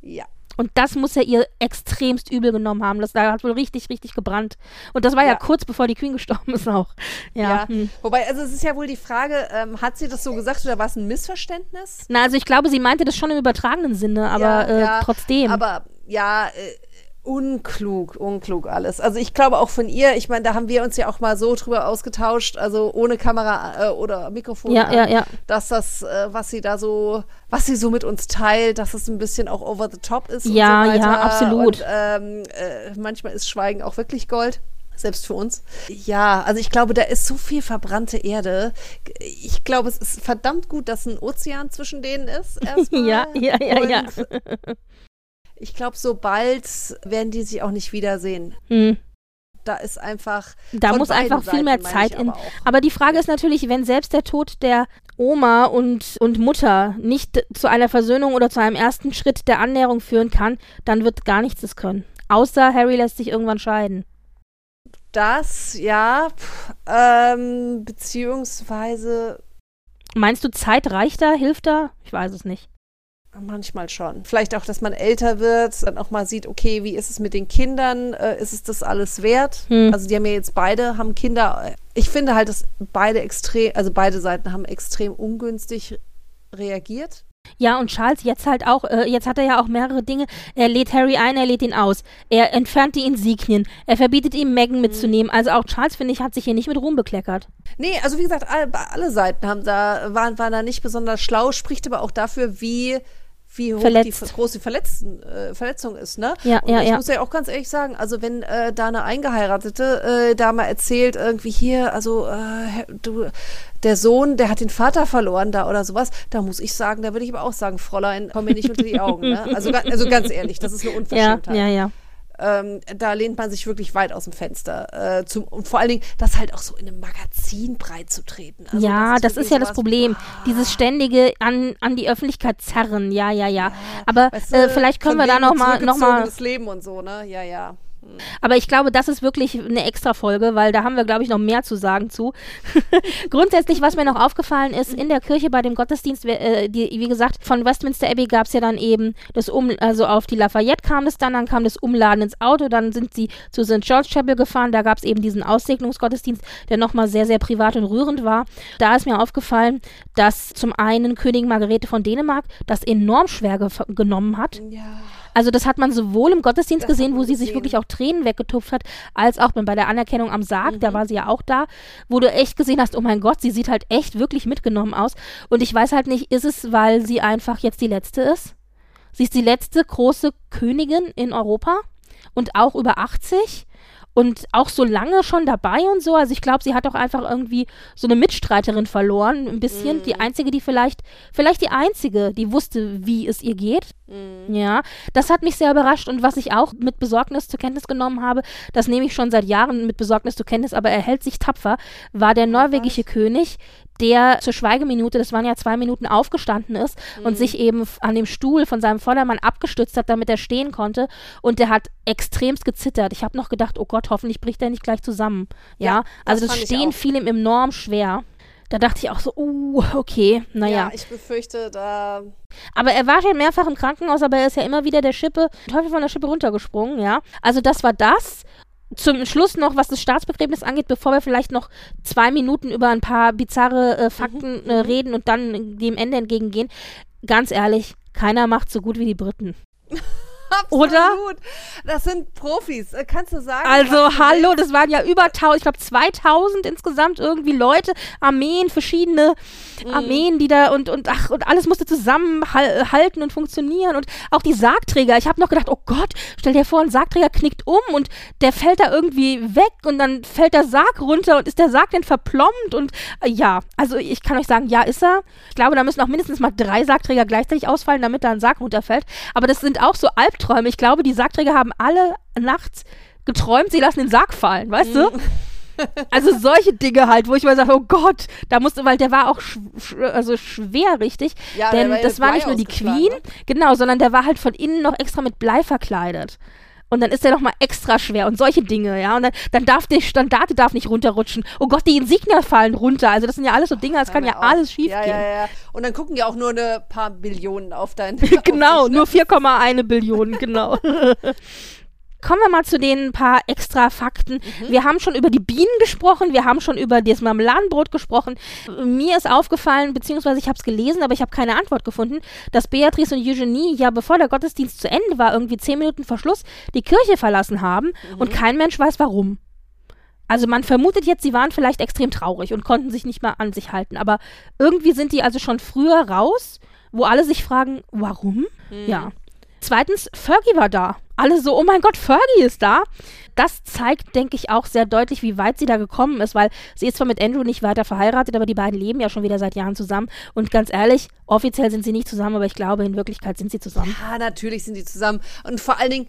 B: Ja.
A: Und das muss er ihr extremst übel genommen haben. Das da hat wohl richtig, richtig gebrannt. Und das war ja,
B: Ja.
A: kurz bevor die Queen gestorben ist auch. Ja.
B: Ja,
A: Hm.
B: wobei, also es ist ja wohl die Frage, ähm, hat sie das so gesagt oder war es ein Missverständnis?
A: Na, also ich glaube, sie meinte das schon im übertragenen Sinne, aber
B: Ja,
A: äh, trotzdem.
B: Aber ja, äh, unklug, unklug alles. Also ich glaube auch von ihr, ich meine, da haben wir uns ja auch mal so drüber ausgetauscht, also ohne Kamera äh, oder Mikrofon,
A: Ja,
B: an,
A: ja, ja.
B: dass das, äh, was sie da so, was sie so mit uns teilt, dass es ein bisschen auch over the top ist
A: Ja,
B: und so weiter.
A: ja, absolut.
B: Und ähm, äh, manchmal ist Schweigen auch wirklich Gold. Selbst für uns. Ja, also ich glaube, da ist so viel verbrannte Erde. Ich glaube, es ist verdammt gut, dass ein Ozean zwischen denen ist.
A: Ja, ja, ja, ja.
B: Ich glaube, so bald werden die sich auch nicht wiedersehen.
A: Hm.
B: da ist einfach.
A: Da muss einfach viel mehr Zeit in. Aber, aber, die Frage ist natürlich, wenn selbst der Tod der Oma und, und Mutter nicht zu einer Versöhnung oder zu einem ersten Schritt der Annäherung führen kann, dann wird gar nichts es können. Außer Harry lässt sich irgendwann scheiden.
B: Das, ja. Pff, ähm, beziehungsweise.
A: Meinst du, Zeit reicht da? Hilft da? Ich weiß es nicht.
B: Manchmal schon. Vielleicht auch, dass man älter wird, dann auch mal sieht, okay, wie ist es mit den Kindern? Äh, ist es das alles wert? Hm. Also die haben ja jetzt beide, haben Kinder. Ich finde halt, dass beide extrem, also beide Seiten haben extrem ungünstig reagiert.
A: Ja, und Charles jetzt halt auch, äh, jetzt hat er ja auch mehrere Dinge. Er lädt Harry ein, er lädt ihn aus. Er entfernt die Insignien. Er verbietet ihm, Megan mhm. mitzunehmen. Also auch Charles, finde ich, hat sich hier nicht mit Ruhm bekleckert.
B: Nee, also wie gesagt, alle, alle Seiten haben da, waren, waren da nicht besonders schlau, spricht aber auch dafür, wie wie hoch Verletzt. die große Verletzten, äh, Verletzung ist, ne?
A: Ja,
B: und
A: ja,
B: ich
A: ja.
B: muss ja auch ganz ehrlich sagen, also wenn äh, da eine Eingeheiratete äh, da mal erzählt, irgendwie hier, also äh, du, der Sohn, der hat den Vater verloren da oder sowas, da muss ich sagen, da würde ich aber auch sagen, Fräulein, komm mir nicht unter die Augen, ne? Also, also ganz ehrlich, das ist eine Unverschämtheit.
A: Ja, ja, ja
B: ähm, da lehnt man sich wirklich weit aus dem Fenster. Äh, zum, und vor allen Dingen, das halt auch so in einem Magazin breit zu treten.
A: Also ja, das ist, das ist ja das Problem. Ah. Dieses ständige an, an die Öffentlichkeit zerren. Ja, ja, ja. ja Aber weißt du, äh, vielleicht können wir da nochmal. Noch mal,
B: das Leben und so, ne? Ja, ja.
A: Aber ich glaube, das ist wirklich eine extra Folge, weil da haben wir, glaube ich, noch mehr zu sagen zu. Grundsätzlich, was mir noch aufgefallen ist, in der Kirche bei dem Gottesdienst, äh, die, wie gesagt, von Westminster Abbey gab es ja dann eben das Um, also auf die Lafayette kam es dann, dann kam das Umladen ins Auto, dann sind sie zu St. George Chapel gefahren, da gab es eben diesen Aussegnungsgottesdienst, der nochmal sehr, sehr privat und rührend war. Da ist mir aufgefallen, dass zum einen Königin Margarete von Dänemark das enorm schwer genommen hat.
B: Ja
A: also das hat man sowohl im Gottesdienst das gesehen, wo sie gesehen. sich wirklich auch Tränen weggetupft hat, als auch bei der Anerkennung am Sarg, mhm. da war sie ja auch da, wo du echt gesehen hast, oh mein Gott, sie sieht halt echt wirklich mitgenommen aus. Und ich weiß halt nicht, ist es, weil sie einfach jetzt die letzte ist? Sie ist die letzte große Königin in Europa und auch über 80 und auch so lange schon dabei und so. Also ich glaube, sie hat auch einfach irgendwie so eine Mitstreiterin verloren, ein bisschen. Mm. Die einzige, die vielleicht, vielleicht die einzige, die wusste, wie es ihr geht. Mm. Ja, das hat mich sehr überrascht und was ich auch mit Besorgnis zur Kenntnis genommen habe, das nehme ich schon seit Jahren mit Besorgnis zur Kenntnis, aber er hält sich tapfer, war der norwegische König, der zur Schweigeminute, das waren ja zwei Minuten, aufgestanden ist mhm. und sich eben an dem Stuhl von seinem Vordermann abgestützt hat, damit er stehen konnte. Und der hat extremst gezittert. Ich habe noch gedacht, oh Gott, hoffentlich bricht er nicht gleich zusammen. Ja, ja also das Stehen fiel ihm enorm schwer. Da dachte ich auch so, uh, okay, naja. Ja,
B: ich befürchte, da.
A: Aber er war schon mehrfach im Krankenhaus, aber er ist ja immer wieder der Schippe, Teufel von der Schippe runtergesprungen, ja. Also das war das zum Schluss noch, was das Staatsbegräbnis angeht, bevor wir vielleicht noch zwei Minuten über ein paar bizarre äh, Fakten mhm. äh, reden und dann dem Ende entgegengehen. Ganz ehrlich, keiner macht so gut wie die Briten.
B: Absolut. Oder? Das sind Profis, äh, kannst du sagen.
A: Also, hallo, das waren ja über 1000, ich glaube 2000 insgesamt irgendwie Leute, Armeen, verschiedene mhm. Armeen, die da und, und ach, und alles musste zusammenhalten und funktionieren und auch die Sargträger. Ich habe noch gedacht, oh Gott, stell dir vor, ein Sargträger knickt um und der fällt da irgendwie weg und dann fällt der Sarg runter und ist der Sarg denn verplombt und äh, ja, also ich kann euch sagen, ja, ist er. Ich glaube, da müssen auch mindestens mal drei Sargträger gleichzeitig ausfallen, damit da ein Sarg runterfällt. Aber das sind auch so Alp Albträume. Ich glaube, die Sargträger haben alle nachts geträumt, sie lassen den Sarg fallen, weißt du? Mhm. Also solche Dinge halt, wo ich mal sage, oh Gott, da musste, weil der war auch sch sch also schwer, richtig. Ja, Denn war das war nicht nur die Queen, ne? genau, sondern der war halt von innen noch extra mit Blei verkleidet. Und dann ist der nochmal extra schwer und solche Dinge, ja. Und dann, dann darf der Standarte darf nicht runterrutschen. Oh Gott, die Insignia fallen runter. Also das sind ja alles so Dinge, das kann ja auf. alles schief ja, gehen. Ja, ja.
B: Und dann gucken die auch nur eine paar Billionen auf dein
A: Genau, auf nur 4,1 Billionen, genau. Kommen wir mal zu den paar extra Fakten. Mhm. Wir haben schon über die Bienen gesprochen, wir haben schon über das Marmeladenbrot gesprochen. Mir ist aufgefallen, beziehungsweise ich habe es gelesen, aber ich habe keine Antwort gefunden, dass Beatrice und Eugenie ja, bevor der Gottesdienst zu Ende war, irgendwie zehn Minuten vor Schluss, die Kirche verlassen haben mhm. und kein Mensch weiß warum. Also man vermutet jetzt, sie waren vielleicht extrem traurig und konnten sich nicht mehr an sich halten. Aber irgendwie sind die also schon früher raus, wo alle sich fragen, warum? Mhm. Ja. Zweitens, Fergie war da. Alle so, oh mein Gott, Fergie ist da. Das zeigt, denke ich, auch sehr deutlich, wie weit sie da gekommen ist, weil sie ist zwar mit Andrew nicht weiter verheiratet, aber die beiden leben ja schon wieder seit Jahren zusammen. Und ganz ehrlich, offiziell sind sie nicht zusammen, aber ich glaube, in Wirklichkeit sind sie zusammen.
B: Ja, natürlich sind sie zusammen. Und vor allen Dingen,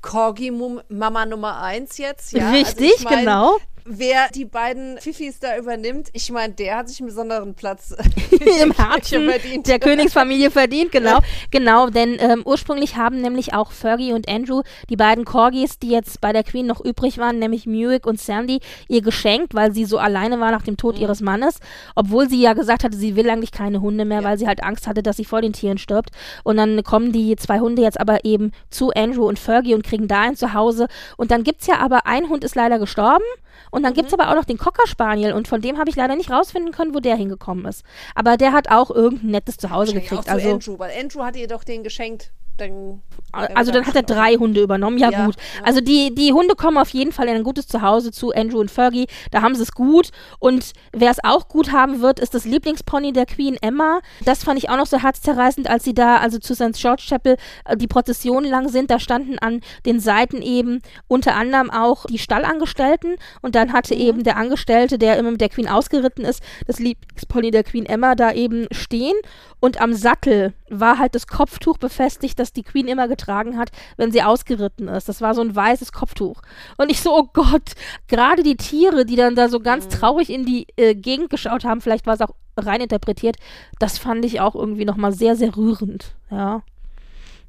B: Corgi-Mama Nummer eins jetzt. Ja?
A: Richtig,
B: also ich mein,
A: genau.
B: Wer die beiden Fifis da übernimmt, ich meine, der hat sich einen besonderen Platz
A: im Herzen der Königsfamilie verdient, genau. Genau, denn ähm, ursprünglich haben nämlich auch Fergie und Andrew, die beiden Corgis, die jetzt bei der Queen noch übrig waren, nämlich Muick und Sandy, ihr geschenkt, weil sie so alleine war nach dem Tod mhm. ihres Mannes, obwohl sie ja gesagt hatte, sie will eigentlich keine Hunde mehr, ja. weil sie halt Angst hatte, dass sie vor den Tieren stirbt. Und dann kommen die zwei Hunde jetzt aber eben zu Andrew und Fergie und kriegen da ein Zuhause. Und dann gibt es ja aber, ein Hund ist leider gestorben und dann mhm. gibt es aber auch noch den Cocker Spaniel und von dem habe ich leider nicht rausfinden können, wo der hingekommen ist. Aber der hat auch irgendein nettes Zuhause gekriegt. Auch zu also
B: Andrew, weil Andrew hat ihr doch den geschenkt dann.
A: Also dann hat er drei Hunde übernommen, ja, ja gut. Ja. Also die, die Hunde kommen auf jeden Fall in ein gutes Zuhause zu Andrew und Fergie, da haben sie es gut. Und wer es auch gut haben wird, ist das Lieblingspony der Queen Emma. Das fand ich auch noch so herzzerreißend, als sie da also zu St. George Chapel äh, die Prozession lang sind. Da standen an den Seiten eben unter anderem auch die Stallangestellten und dann hatte mhm. eben der Angestellte, der immer mit der Queen ausgeritten ist, das Lieblingspony der Queen Emma da eben stehen und am Sattel war halt das Kopftuch befestigt, das die Queen immer getragen hat, wenn sie ausgeritten ist. Das war so ein weißes Kopftuch. Und ich so, oh Gott, gerade die Tiere, die dann da so ganz mhm. traurig in die äh, Gegend geschaut haben, vielleicht war es auch rein interpretiert, das fand ich auch irgendwie nochmal sehr, sehr rührend. Ja.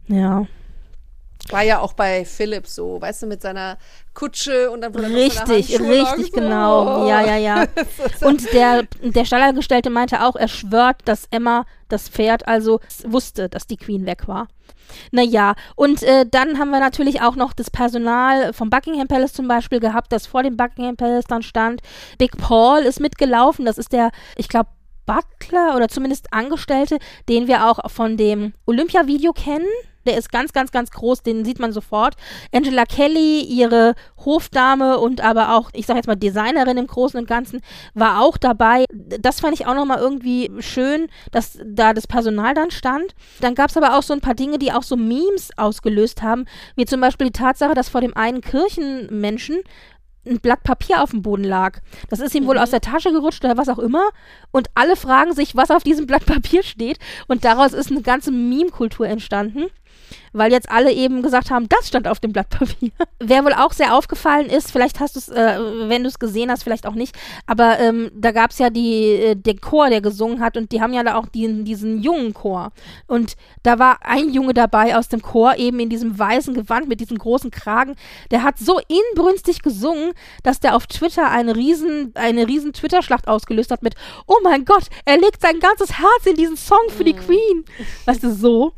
A: Ja.
B: War ja auch bei Philipp so, weißt du, mit seiner Kutsche und dann wurde
A: Richtig, richtig, so. genau. Ja, ja, ja. und der, der Stallangestellte meinte auch, er schwört, dass Emma, das Pferd, also wusste, dass die Queen weg war. Naja, und äh, dann haben wir natürlich auch noch das Personal vom Buckingham Palace zum Beispiel gehabt, das vor dem Buckingham Palace dann stand. Big Paul ist mitgelaufen, das ist der, ich glaube, Butler oder zumindest Angestellte, den wir auch von dem Olympia-Video kennen. Der ist ganz, ganz, ganz groß, den sieht man sofort. Angela Kelly, ihre Hofdame und aber auch, ich sag jetzt mal, Designerin im Großen und Ganzen, war auch dabei. Das fand ich auch nochmal irgendwie schön, dass da das Personal dann stand. Dann gab es aber auch so ein paar Dinge, die auch so Memes ausgelöst haben, wie zum Beispiel die Tatsache, dass vor dem einen Kirchenmenschen ein Blatt Papier auf dem Boden lag. Das ist ihm mhm. wohl aus der Tasche gerutscht oder was auch immer. Und alle fragen sich, was auf diesem Blatt Papier steht. Und daraus ist eine ganze Meme-Kultur entstanden weil jetzt alle eben gesagt haben, das stand auf dem Blatt Papier. Wer wohl auch sehr aufgefallen ist, vielleicht hast du es, äh, wenn du es gesehen hast, vielleicht auch nicht, aber ähm, da gab es ja die, äh, den Chor, der gesungen hat und die haben ja da auch die, diesen jungen Chor. Und da war ein Junge dabei aus dem Chor, eben in diesem weißen Gewand mit diesem großen Kragen, der hat so inbrünstig gesungen, dass der auf Twitter eine riesen, eine riesen Twitter-Schlacht ausgelöst hat mit, oh mein Gott, er legt sein ganzes Herz in diesen Song für die mhm. Queen. Weißt du, so.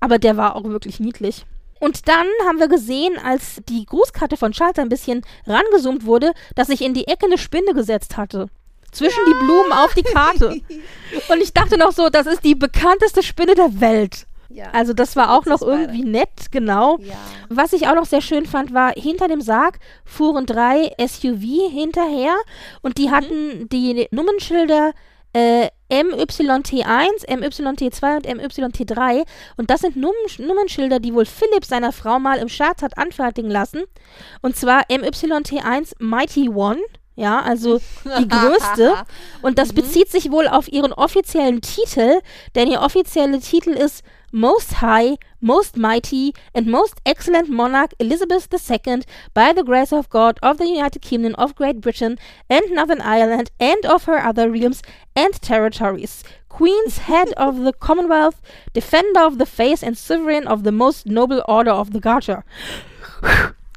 A: Aber der war auch wirklich niedlich. Und dann haben wir gesehen, als die Grußkarte von Schalter ein bisschen rangezoomt wurde, dass sich in die Ecke eine Spinne gesetzt hatte. Zwischen ja. die Blumen auf die Karte. Und ich dachte noch so, das ist die bekannteste Spinne der Welt. Ja, also das war auch noch irgendwie beide. nett, genau. Ja. Was ich auch noch sehr schön fand, war, hinter dem Sarg fuhren drei SUV hinterher und die mhm. hatten die Nummernschilder äh, MYT1, MYT2 und MYT3. Und das sind Num Nummernschilder, die wohl Philipp seiner Frau mal im Scherz hat anfertigen lassen. Und zwar MYT1 Mighty One. Ja, also die größte. Und das mhm. bezieht sich wohl auf ihren offiziellen Titel, denn ihr offizieller Titel ist Most High, Most Mighty, and Most Excellent Monarch Elizabeth II, by the grace of God, of the United Kingdom of Great Britain and Northern Ireland, and of her other realms and territories. Queen's Head of the Commonwealth, Defender of the Faith, and Sovereign of the Most Noble Order of the Garter.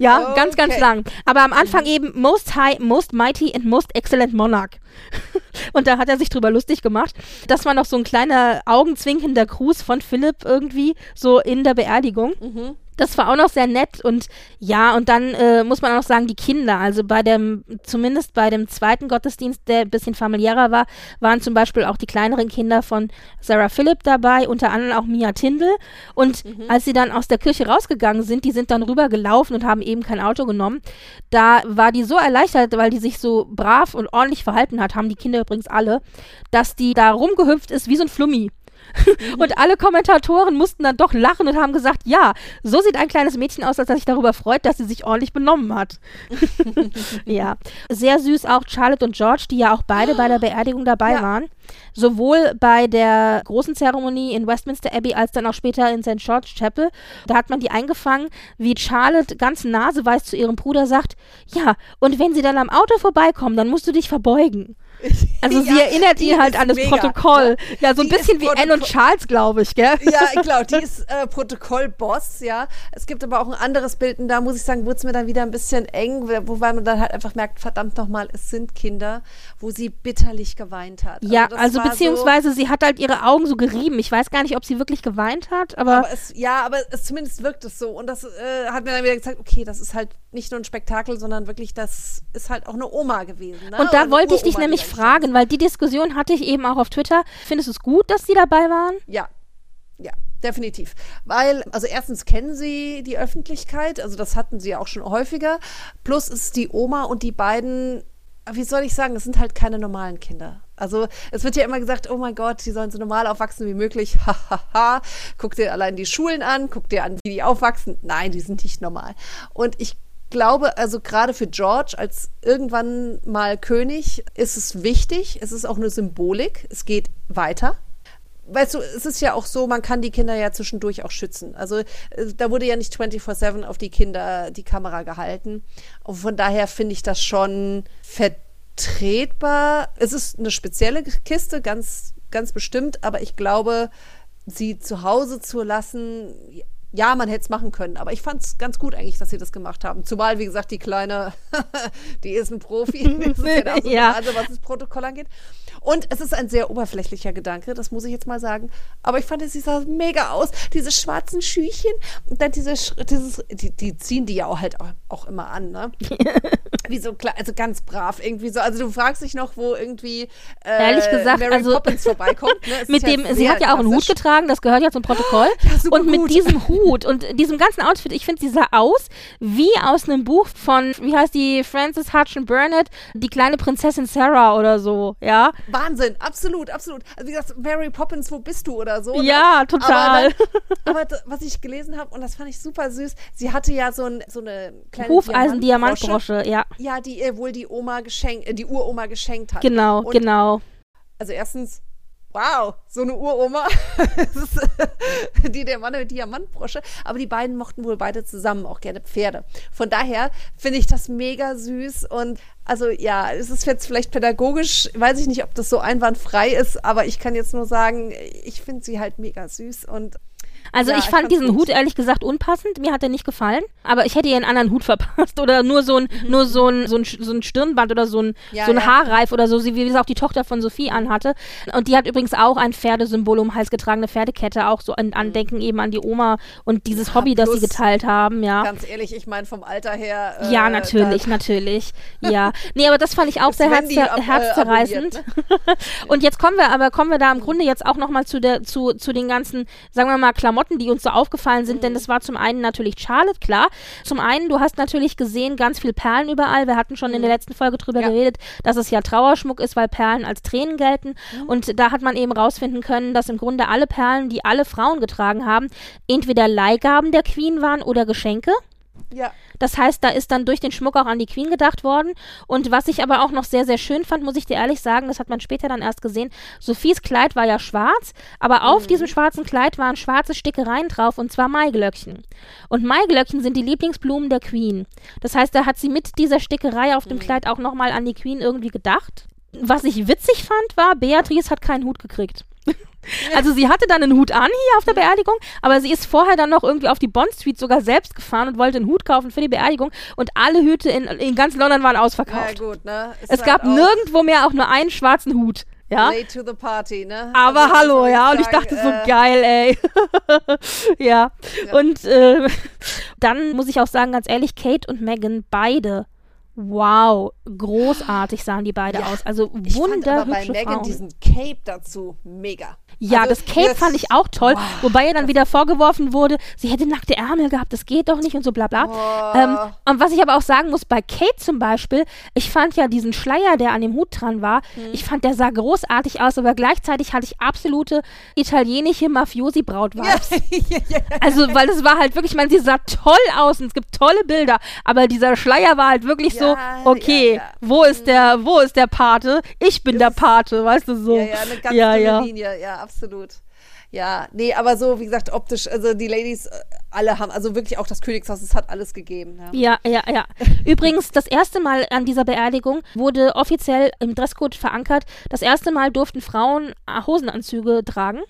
A: Ja, okay. ganz, ganz lang. Aber am Anfang eben Most High, Most Mighty and Most Excellent Monarch. und da hat er sich drüber lustig gemacht. Das war noch so ein kleiner augenzwinkender Gruß von Philipp irgendwie, so in der Beerdigung. Mhm. Das war auch noch sehr nett und ja, und dann äh, muss man auch noch sagen, die Kinder, also bei dem, zumindest bei dem zweiten Gottesdienst, der ein bisschen familiärer war, waren zum Beispiel auch die kleineren Kinder von Sarah Phillip dabei, unter anderem auch Mia Tindel. Und mhm. als sie dann aus der Kirche rausgegangen sind, die sind dann rübergelaufen und haben eben kein Auto genommen. Da war die so erleichtert, weil die sich so brav und ordentlich verhalten hat, haben die Kinder übrigens alle, dass die da rumgehüpft ist wie so ein Flummi. Und alle Kommentatoren mussten dann doch lachen und haben gesagt, ja, so sieht ein kleines Mädchen aus, als er sich darüber freut, dass sie sich ordentlich benommen hat. ja, sehr süß auch Charlotte und George, die ja auch beide bei der Beerdigung dabei
B: Ja.
A: waren. Sowohl bei der großen Zeremonie in Westminster Abbey als dann auch später in St. George Chapel. Da hat man die eingefangen, wie Charlotte ganz naseweiß zu ihrem Bruder sagt, ja, und wenn sie dann am Auto vorbeikommen, dann musst du dich verbeugen. Also sie
B: Ja,
A: erinnert
B: die
A: ihn halt an das
B: mega,
A: Protokoll.
B: ne?
A: Ja, so ein
B: Die ist
A: bisschen wie Anne und Charles, glaube ich, gell?
B: Ja, ich glaube, die ist äh, Protokollboss, ja. Es gibt aber auch ein anderes Bild und da muss ich sagen, wurde es mir dann wieder ein bisschen eng, wobei man dann halt einfach merkt, verdammt nochmal, es sind Kinder, wo sie bitterlich geweint hat.
A: Ja, also
B: war
A: beziehungsweise sie hat halt ihre Augen so gerieben. Ich weiß gar nicht, ob sie wirklich geweint hat,
B: So,
A: aber,
B: aber es, ja, aber es zumindest wirkt es so. Und das äh, hat mir dann wieder gezeigt, okay, das ist halt nicht nur ein Spektakel, sondern wirklich, das ist halt auch eine Oma gewesen. Ne?
A: und da
B: eine
A: wollte ich dich
B: die
A: nämlich fragen, weil die Diskussion hatte ich eben auch auf Twitter. Findest du es gut, dass sie dabei waren?
B: Ja, ja, definitiv. Weil, also erstens kennen sie die Öffentlichkeit, also das hatten sie auch schon häufiger. Plus ist die Oma und die beiden, wie soll ich sagen, das sind halt keine normalen Kinder. Also es wird ja immer gesagt, oh mein Gott, die sollen so normal aufwachsen wie möglich. Guck dir allein die Schulen an, guck dir an, wie die aufwachsen. Nein, die sind nicht normal. Und ich glaube, also gerade für George als irgendwann mal König ist es wichtig. Es ist auch eine Symbolik. Es geht weiter weißt du, es ist ja auch so, man kann die Kinder ja zwischendurch auch schützen. Also äh, da wurde ja nicht 24-7 auf die Kinder die Kamera gehalten. Und von daher finde ich das schon vertretbar. Es ist eine spezielle Kiste, ganz, ganz bestimmt, aber ich glaube, sie zu Hause zu lassen, ja, man hätte es machen können, aber ich fand es ganz gut eigentlich, dass sie das gemacht haben. Zumal, wie gesagt, die Kleine, die ist ein Profi. Das ist ja, absolute
A: Ja.
B: Wahnsinn, was das Protokoll angeht. Und es ist ein sehr oberflächlicher Gedanke, das muss ich jetzt mal sagen. Aber ich fand, sie sah mega aus. Diese schwarzen Schüchchen und dann diese, dieses, die, die ziehen die ja auch halt auch, immer an, ne? Wie so klar, also ganz brav irgendwie so. Also du fragst dich noch, wo irgendwie äh,
A: Ehrlich gesagt,
B: Mary
A: also-
B: Poppins vorbeikommt. Ne?
A: Mit dem, sie hat ja auch einen Hut
B: klassisch.
A: getragen, das gehört ja zum Protokoll.
B: Ja,
A: und mit
B: gut.
A: diesem Hut und diesem ganzen Outfit, ich finde, sie sah aus wie aus einem Buch von, wie heißt die, Frances Hutchin Burnett, die kleine Prinzessin Sarah oder so, ja?
B: Wahnsinn, absolut, absolut. Also wie gesagt, Mary Poppins, wo bist du oder so. ne?
A: Ja, total.
B: Aber, dann, aber was ich gelesen habe, und das fand ich super süß, sie hatte ja so, ein, so eine kleine
A: Hufeisen-Diamantbrosche, ja.
B: Ja, die ihr wohl die Oma geschenkt, äh, die Uroma geschenkt hat.
A: Genau,
B: und,
A: genau.
B: Also erstens, wow, so eine Uroma. Die der Mann mit Diamantbrosche. Aber die beiden mochten wohl beide zusammen auch gerne Pferde. Von daher finde ich das mega süß und also ja, es ist jetzt vielleicht pädagogisch, weiß ich nicht, ob das so einwandfrei ist, aber ich kann jetzt nur sagen, ich finde sie halt mega süß und
A: Also
B: Ja,
A: ich
B: ich
A: fand
B: fand's
A: diesen
B: gut.
A: Hut ehrlich gesagt unpassend. Mir hat er nicht gefallen. Aber ich hätte ihr einen anderen Hut verpasst. Oder nur so ein, nur so ein, so ein, so ein Stirnband oder so ein,
B: Mhm. Ja,
A: so ein
B: ja.
A: Haarreif oder so, wie es auch die Tochter von Sophie anhatte. Und die hat übrigens auch ein Pferdesymbol um den Hals getragen, eine Pferdekette, auch so ein Andenken eben an die Oma und dieses Hobby, das sie geteilt haben, ja.
B: ganz ehrlich, ich meine vom Alter her. äh,
A: Ja, natürlich, natürlich. Ja. Nee, aber das fand ich auch sehr
B: Wendy
A: herz
B: ab- äh,
A: herzzerreißend.
B: abonniert,
A: Und jetzt kommen wir aber, kommen wir da im Grunde jetzt auch nochmal zu der, zu, zu den ganzen, sagen wir mal, Klamotten, die uns so aufgefallen sind,
B: Mhm.
A: denn das war zum einen natürlich Charlotte, klar. Zum einen, du hast natürlich gesehen, ganz viel Perlen überall. Wir hatten schon in der letzten Folge drüber
B: Mhm. Ja.
A: geredet, dass es ja Trauerschmuck ist, weil Perlen als Tränen gelten.
B: Mhm.
A: Und da hat man eben rausfinden können, dass im Grunde alle Perlen, die alle Frauen getragen haben, entweder Leihgaben der Queen waren oder Geschenke.
B: Ja.
A: Das heißt, da ist dann durch den Schmuck auch an die Queen gedacht worden. Und was ich aber auch noch sehr, sehr schön fand, muss ich dir ehrlich sagen, das hat man später dann erst gesehen. Sophies Kleid war ja schwarz, aber auf diesem schwarzen Kleid waren schwarze Stickereien drauf und zwar Maiglöckchen. Und Maiglöckchen sind die Lieblingsblumen der Queen. Das heißt, da hat sie mit dieser Stickerei auf dem Kleid auch nochmal an die Queen irgendwie gedacht. Was ich witzig fand, war, Beatrice hat keinen Hut gekriegt. Also sie hatte dann einen Hut an hier auf der Beerdigung, aber sie ist vorher dann noch irgendwie auf die Bond Street sogar selbst gefahren und wollte einen Hut kaufen für die Beerdigung und alle Hüte in, in ganz London waren ausverkauft.
B: gut, ne? Ist
A: es
B: halt
A: gab nirgendwo mehr auch nur einen schwarzen Hut. Ja.
B: Late to the party, ne?
A: Aber
B: Also,
A: hallo, ja, und ich dachte so
B: äh,
A: geil, ey. ja.
B: Ja.
A: Und äh, dann muss ich auch sagen, ganz ehrlich, Kate und Meghan, beide Wow, großartig sahen die beide
B: Ja.
A: aus. Also
B: Ich fand aber bei
A: wunderhübsche
B: Megan diesen Cape dazu mega.
A: Ja,
B: Also,
A: das Cape
B: das-
A: fand ich auch toll,
B: Wow.
A: wobei ihr dann wieder vorgeworfen wurde, sie hätte nackte Ärmel gehabt, das geht doch nicht und so bla bla. Ähm, und was ich aber auch sagen muss, bei Kate zum Beispiel, ich fand ja diesen Schleier, der an dem Hut dran war,
B: Hm.
A: ich fand, der sah großartig aus, aber gleichzeitig hatte ich absolute italienische Mafiosi-Braut-Vibes. Also, weil es war halt wirklich, ich meine, sie sah toll aus und es gibt tolle Bilder, aber dieser Schleier war halt wirklich so,
B: Ja,
A: okay,
B: ja, ja.
A: wo ist der, wo ist der Pate? Ich bin der Pate, weißt du so.
B: Ja, ja, eine ganz
A: ja, ja.
B: Linie, ja, absolut. Ja, nee, aber so, wie gesagt, optisch, also die Ladies, äh, alle haben, also wirklich auch das Königshaus, es hat alles gegeben. Ja.
A: Ja, ja, ja. Übrigens, das erste Mal an dieser Beerdigung wurde offiziell im Dresscode verankert. Das erste Mal durften Frauen äh, Hosenanzüge tragen.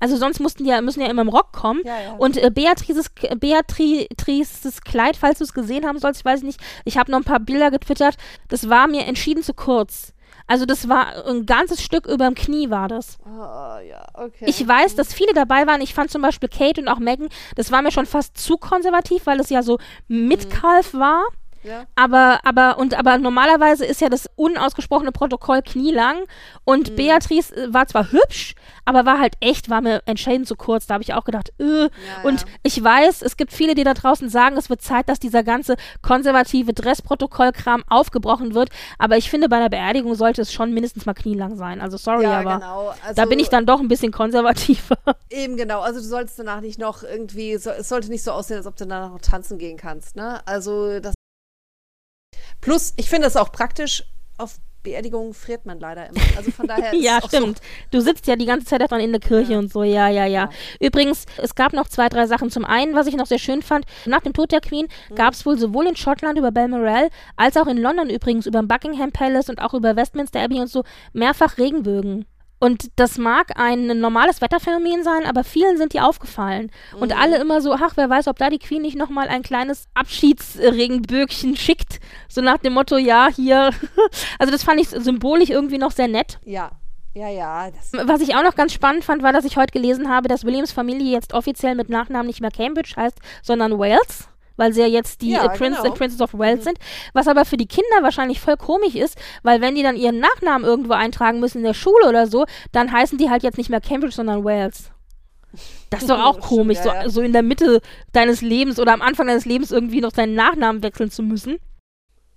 A: Also sonst mussten die ja, müssen ja immer im Rock kommen.
B: Ja, ja.
A: Und äh, Beatrices, Beatrices Kleid, falls du es gesehen haben sollst, ich weiß nicht, ich habe noch ein paar Bilder getwittert. Das war mir entschieden zu kurz. Also das war ein ganzes Stück über dem Knie war das.
B: Oh, ja, okay.
A: Ich weiß, dass viele dabei waren. Ich fand zum Beispiel Kate und auch Megan, das war mir schon fast zu konservativ, weil es ja so mit Kalf war.
B: Ja.
A: Aber, aber, und, aber normalerweise ist ja das unausgesprochene Protokoll knielang. Und Beatrice äh, war zwar hübsch, aber war halt echt, war mir entscheidend zu kurz. Da habe ich auch gedacht, äh. Und
B: ja.
A: ich weiß, es gibt viele, die da draußen sagen, es wird Zeit, dass dieser ganze konservative Dressprotokollkram aufgebrochen wird. Aber ich finde, bei einer Beerdigung sollte es schon mindestens mal knielang sein. Also sorry,
B: Ja,
A: aber
B: genau. Also,
A: da bin ich dann doch ein bisschen konservativer.
B: Eben genau, also du sollst danach nicht noch irgendwie, so, es sollte nicht so aussehen, als ob du danach noch tanzen gehen kannst, ne? Also das. Plus, ich finde es auch praktisch, auf Beerdigungen friert man leider immer. Also von daher ist
A: Ja,
B: es auch
A: stimmt. Du sitzt ja die ganze Zeit davon in der Kirche
B: Ja.
A: und so. Ja, ja, ja, Übrigens, es gab noch zwei, drei Sachen. Zum einen, was ich noch sehr schön fand, nach dem Tod der Queen
B: Mhm.
A: gab es wohl sowohl in Schottland über Balmoral als auch in London übrigens über Buckingham Palace und auch über Westminster Abbey und so mehrfach Regenbögen. Und das mag ein normales Wetterphänomen sein, aber vielen sind die aufgefallen. Und
B: Mhm.
A: alle immer so, ach, wer weiß, ob da die Queen nicht nochmal ein kleines Abschiedsregenbögchen schickt. So nach dem Motto, ja, hier. Also das fand ich symbolisch irgendwie noch sehr nett.
B: Ja, ja, ja. Das,
A: Was ich auch noch ganz spannend fand, war, dass ich heute gelesen habe, dass Williams Familie jetzt offiziell mit Nachnamen nicht mehr Cambridge heißt, sondern Wales. Weil sie ja jetzt die
B: Ja,
A: äh, Prince
B: genau.
A: and Princess of Wales sind. Was aber für die Kinder wahrscheinlich voll komisch ist, weil wenn die dann ihren Nachnamen irgendwo eintragen müssen in der Schule oder so, dann heißen die halt jetzt nicht mehr Cambridge, sondern Wales. Das ist doch auch komisch,
B: ja, ja.
A: So, so in der Mitte deines Lebens oder am Anfang deines Lebens irgendwie noch deinen Nachnamen wechseln zu müssen.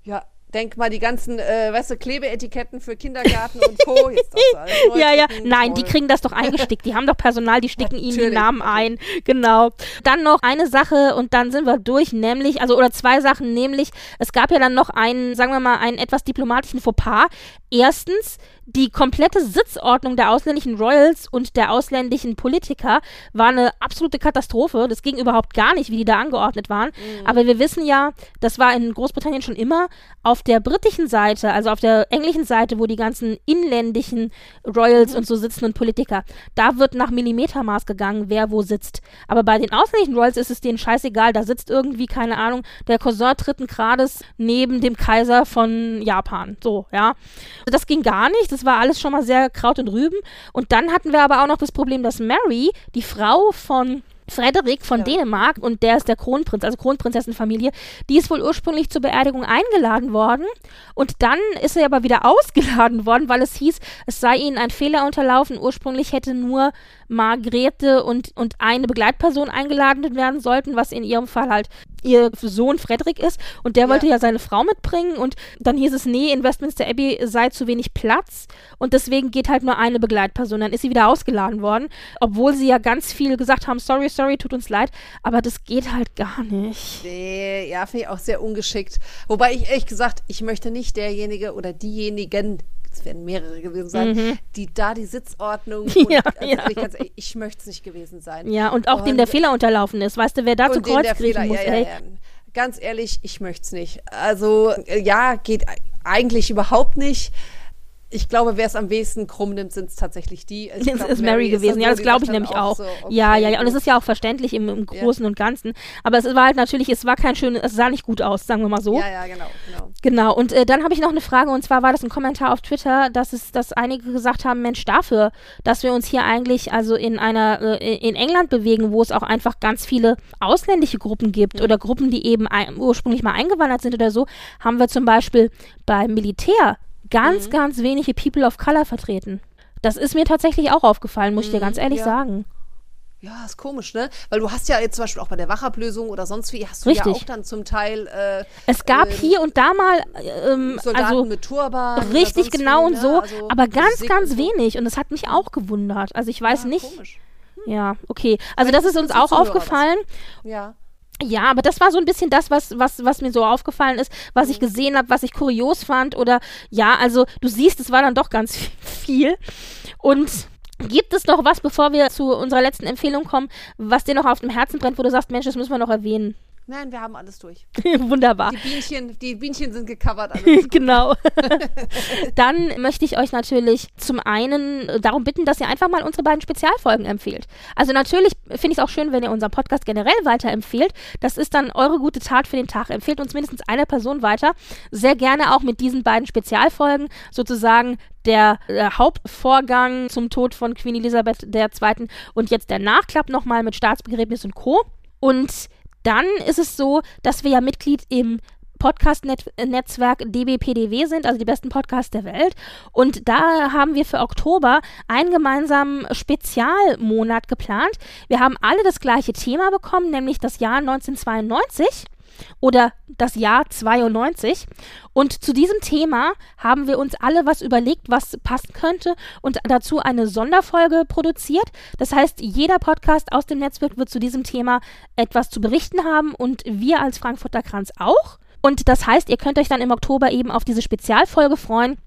B: ja, denk mal, die ganzen, äh, weißt du, Klebeetiketten für Kindergarten und Co. Jetzt neu
A: Ja, ja. Nein, die kriegen das doch eingestickt. Die haben doch Personal, die sticken ihnen die Namen ein. Genau. Dann noch eine Sache und dann sind wir durch, nämlich, also oder zwei Sachen, nämlich, es gab ja dann noch einen, sagen wir mal, einen etwas diplomatischen Fauxpas. Erstens, die komplette Sitzordnung der ausländischen Royals und der ausländischen Politiker war eine absolute Katastrophe. Das ging überhaupt gar nicht, wie die da angeordnet waren.
B: Mhm.
A: Aber wir wissen ja, das war in Großbritannien schon immer auf der britischen Seite, also auf der englischen Seite, wo die ganzen inländischen Royals und so sitzen und Politiker, da wird nach Millimetermaß gegangen, wer wo sitzt. Aber bei den ausländischen Royals ist es denen scheißegal. Da sitzt irgendwie, keine Ahnung, der Cousin dritten Grades neben dem Kaiser von Japan. So, ja. Das ging gar nicht. Das war alles schon mal sehr Kraut und Rüben. Und dann hatten wir aber auch noch das Problem, dass Mary, die Frau von Frederik von
B: Ja.
A: Dänemark und der ist der Kronprinz, also Kronprinzessenfamilie, die ist wohl ursprünglich zur Beerdigung eingeladen worden und dann ist er aber wieder ausgeladen worden, weil es hieß, es sei ihnen ein Fehler unterlaufen. Ursprünglich hätte nur Margrethe und, und eine Begleitperson eingeladen werden sollten, was in ihrem Fall halt ihr Sohn Frederik ist und der
B: Ja.
A: wollte ja seine Frau mitbringen und dann hieß es, nee, in Westminster Abbey sei zu wenig Platz und deswegen geht halt nur eine Begleitperson. Dann ist sie wieder ausgeladen worden, obwohl sie ja ganz viel gesagt haben, sorry, sorry, tut uns leid, aber das geht halt gar nicht.
B: Nee, ja, finde ich auch sehr ungeschickt. Wobei ich ehrlich gesagt, ich möchte nicht derjenige oder diejenigen, es werden mehrere gewesen sein, die da die Sitzordnung und
A: Mhm. Ja,
B: also
A: ja.
B: ehrlich, ich möchte es nicht gewesen sein.
A: Ja, und auch dem der Fehler unterlaufen ist. Weißt du, wer da zu
B: den
A: Kreuz
B: der Fehler,
A: muss,
B: ja, ja. Ganz ehrlich, ich möchte es nicht. Also, ja, geht eigentlich überhaupt nicht. Ich glaube, wer es am wenigsten krumm nimmt, sind es tatsächlich die. Ich
A: Es
B: glaub,
A: ist Mary gewesen,
B: so,
A: ja, das glaube ich nämlich
B: auch
A: auch.
B: so, okay,
A: ja, ja, ja, und es ist ja auch verständlich im, im Großen und Ganzen. Aber es war halt natürlich, es war kein schönes, es sah nicht gut aus, sagen wir mal so.
B: Ja, ja, genau, genau.
A: Genau, und äh, dann habe ich noch eine Frage, und zwar war das ein Kommentar auf Twitter, dass es, dass einige gesagt haben, Mensch, dafür, dass wir uns hier eigentlich also in einer, äh, in England bewegen, wo es auch einfach ganz viele ausländische Gruppen gibt oder Gruppen, die eben ein, ursprünglich mal eingewandert sind oder so, haben wir zum Beispiel beim Militär ganz,
B: Mhm.
A: ganz wenige People of Color vertreten. Das ist mir tatsächlich auch aufgefallen, muss ich dir ganz ehrlich
B: ja.
A: sagen.
B: Ja, ist komisch, ne? Weil du hast ja jetzt zum Beispiel auch bei der Wachablösung oder sonst wie, hast du ja
A: Richtig.
B: auch dann zum Teil äh,
A: Es gab
B: Ähm,
A: hier und da mal, äh, ähm,
B: Soldaten
A: also
B: mit Turban.
A: richtig genau und
B: ne?
A: so,
B: Also
A: aber ganz, ganz wenig. Und das hat mich auch gewundert. Also ich weiß
B: Ja,
A: nicht.
B: Komisch.
A: Ja, okay. Also
B: Vielleicht
A: das ist uns auch aufgefallen.
B: Ja.
A: Ja, aber das war so ein bisschen das, was, was, was mir so aufgefallen ist, was ich gesehen habe, was ich kurios fand. Oder ja, also du siehst, es war dann doch ganz viel. Und gibt es noch was, bevor wir zu unserer letzten Empfehlung kommen, was dir noch auf dem Herzen brennt, wo du sagst, Mensch, das müssen wir noch erwähnen?
B: Nein, wir haben alles durch.
A: Wunderbar.
B: Die Bienchen, die Bienchen sind gecovert.
A: Genau. Dann möchte ich euch natürlich zum einen darum bitten, dass ihr einfach mal unsere beiden Spezialfolgen empfehlt. Also natürlich finde ich es auch schön, wenn ihr unseren Podcast generell weiterempfehlt. Das ist dann eure gute Tat für den Tag. Empfehlt uns mindestens eine Person weiter. Sehr gerne auch mit diesen beiden Spezialfolgen sozusagen der äh, Hauptvorgang zum Tod von Queen Elisabeth II. und jetzt der Nachklapp nochmal mit Staatsbegräbnis und Co. Und dann ist es so, dass wir ja Mitglied im Podcast-Netzwerk DBPDW sind, also die besten Podcasts der Welt. Und da haben wir für Oktober einen gemeinsamen Spezialmonat geplant. Wir haben alle das gleiche Thema bekommen, nämlich das Jahr 1992 oder das Jahr 92. Und zu diesem Thema haben wir uns alle was überlegt, was passen könnte und dazu eine Sonderfolge produziert. Das heißt, jeder Podcast aus dem Netzwerk wird zu diesem Thema etwas zu berichten haben und wir als Frankfurter Kranz auch. Und das heißt, ihr könnt euch dann im Oktober eben auf diese Spezialfolge freuen.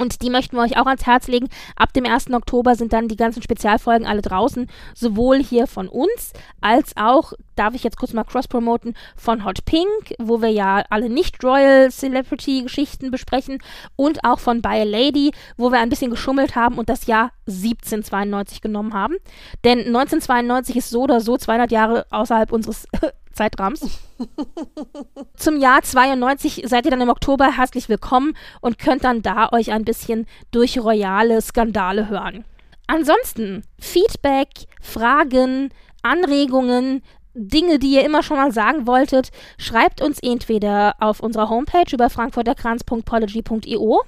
A: Und die möchten wir euch auch ans Herz legen. Ab dem 1. Oktober sind dann die ganzen Spezialfolgen alle draußen, sowohl hier von uns als auch, darf ich jetzt kurz mal cross-promoten, von Hot Pink, wo wir ja alle nicht-Royal Celebrity-Geschichten besprechen und auch von By a Lady, wo wir ein bisschen geschummelt haben und das Jahr 1792 genommen haben. Denn 1992 ist so oder so 200 Jahre außerhalb unseres Zeitrahmens. Zum Jahr 92 seid ihr dann im Oktober herzlich willkommen und könnt dann da euch ein bisschen durch royale Skandale hören. Ansonsten Feedback, Fragen, Anregungen, Dinge, die ihr immer schon mal sagen wolltet, schreibt uns entweder auf unserer Homepage über frankfurterkranz.pology.io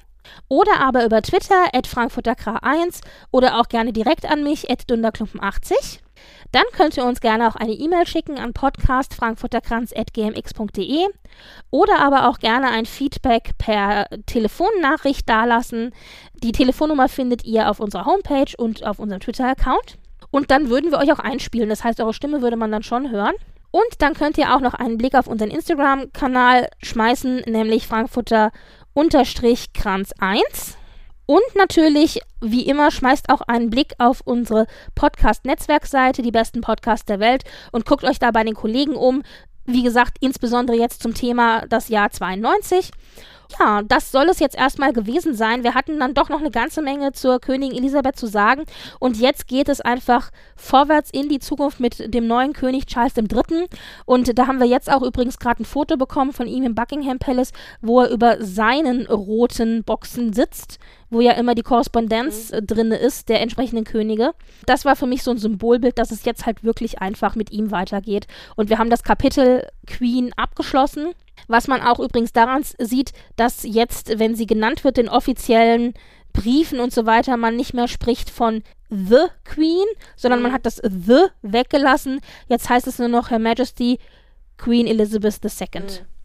A: oder aber über Twitter at frankfurterkra1 oder auch gerne direkt an mich at dunderklumpen80. Dann könnt ihr uns gerne auch eine E-Mail schicken an podcastfrankfurterkranz.gmx.de oder aber auch gerne ein Feedback per Telefonnachricht dalassen. Die Telefonnummer findet ihr auf unserer Homepage und auf unserem Twitter-Account. Und dann würden wir euch auch einspielen. Das heißt, eure Stimme würde man dann schon hören. Und dann könnt ihr auch noch einen Blick auf unseren Instagram-Kanal schmeißen, nämlich Frankfurter-Kranz1. Und natürlich, wie immer, schmeißt auch einen Blick auf unsere Podcast-Netzwerkseite, die besten Podcasts der Welt, und guckt euch da bei den Kollegen um. Wie gesagt, insbesondere jetzt zum Thema das Jahr 92. Ja, das soll es jetzt erstmal gewesen sein. Wir hatten dann doch noch eine ganze Menge zur Königin Elisabeth zu sagen. Und jetzt geht es einfach vorwärts in die Zukunft mit dem neuen König Charles III. Und da haben wir jetzt auch übrigens gerade ein Foto bekommen von ihm im Buckingham Palace, wo er über seinen roten Boxen sitzt, wo ja immer die Korrespondenz äh, drin ist der entsprechenden Könige. Das war für mich so ein Symbolbild, dass es jetzt halt wirklich einfach mit ihm weitergeht. Und wir haben das Kapitel Queen abgeschlossen. Was man auch übrigens daran sieht, dass jetzt, wenn sie genannt wird in offiziellen Briefen und so weiter, man nicht mehr spricht von The Queen, sondern man hat das The weggelassen. Jetzt heißt es nur noch Her Majesty Queen Elizabeth II.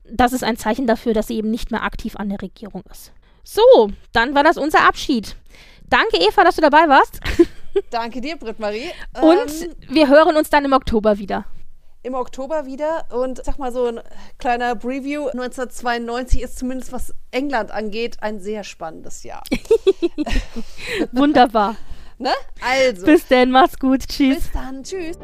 A: Das ist ein Zeichen dafür, dass sie eben nicht mehr aktiv an der Regierung ist. So, dann war das unser Abschied. Danke, Eva, dass du dabei warst.
B: Danke dir, Britt-Marie.
A: Und
B: Ähm,
A: wir hören uns dann im Oktober wieder.
B: Im Oktober wieder und sag mal so ein kleiner Preview. 1992 ist zumindest was England angeht ein sehr spannendes Jahr.
A: Wunderbar.
B: ne? Also,
A: Bis denn, mach's gut. Tschüss.
B: bis dann. Tschüss.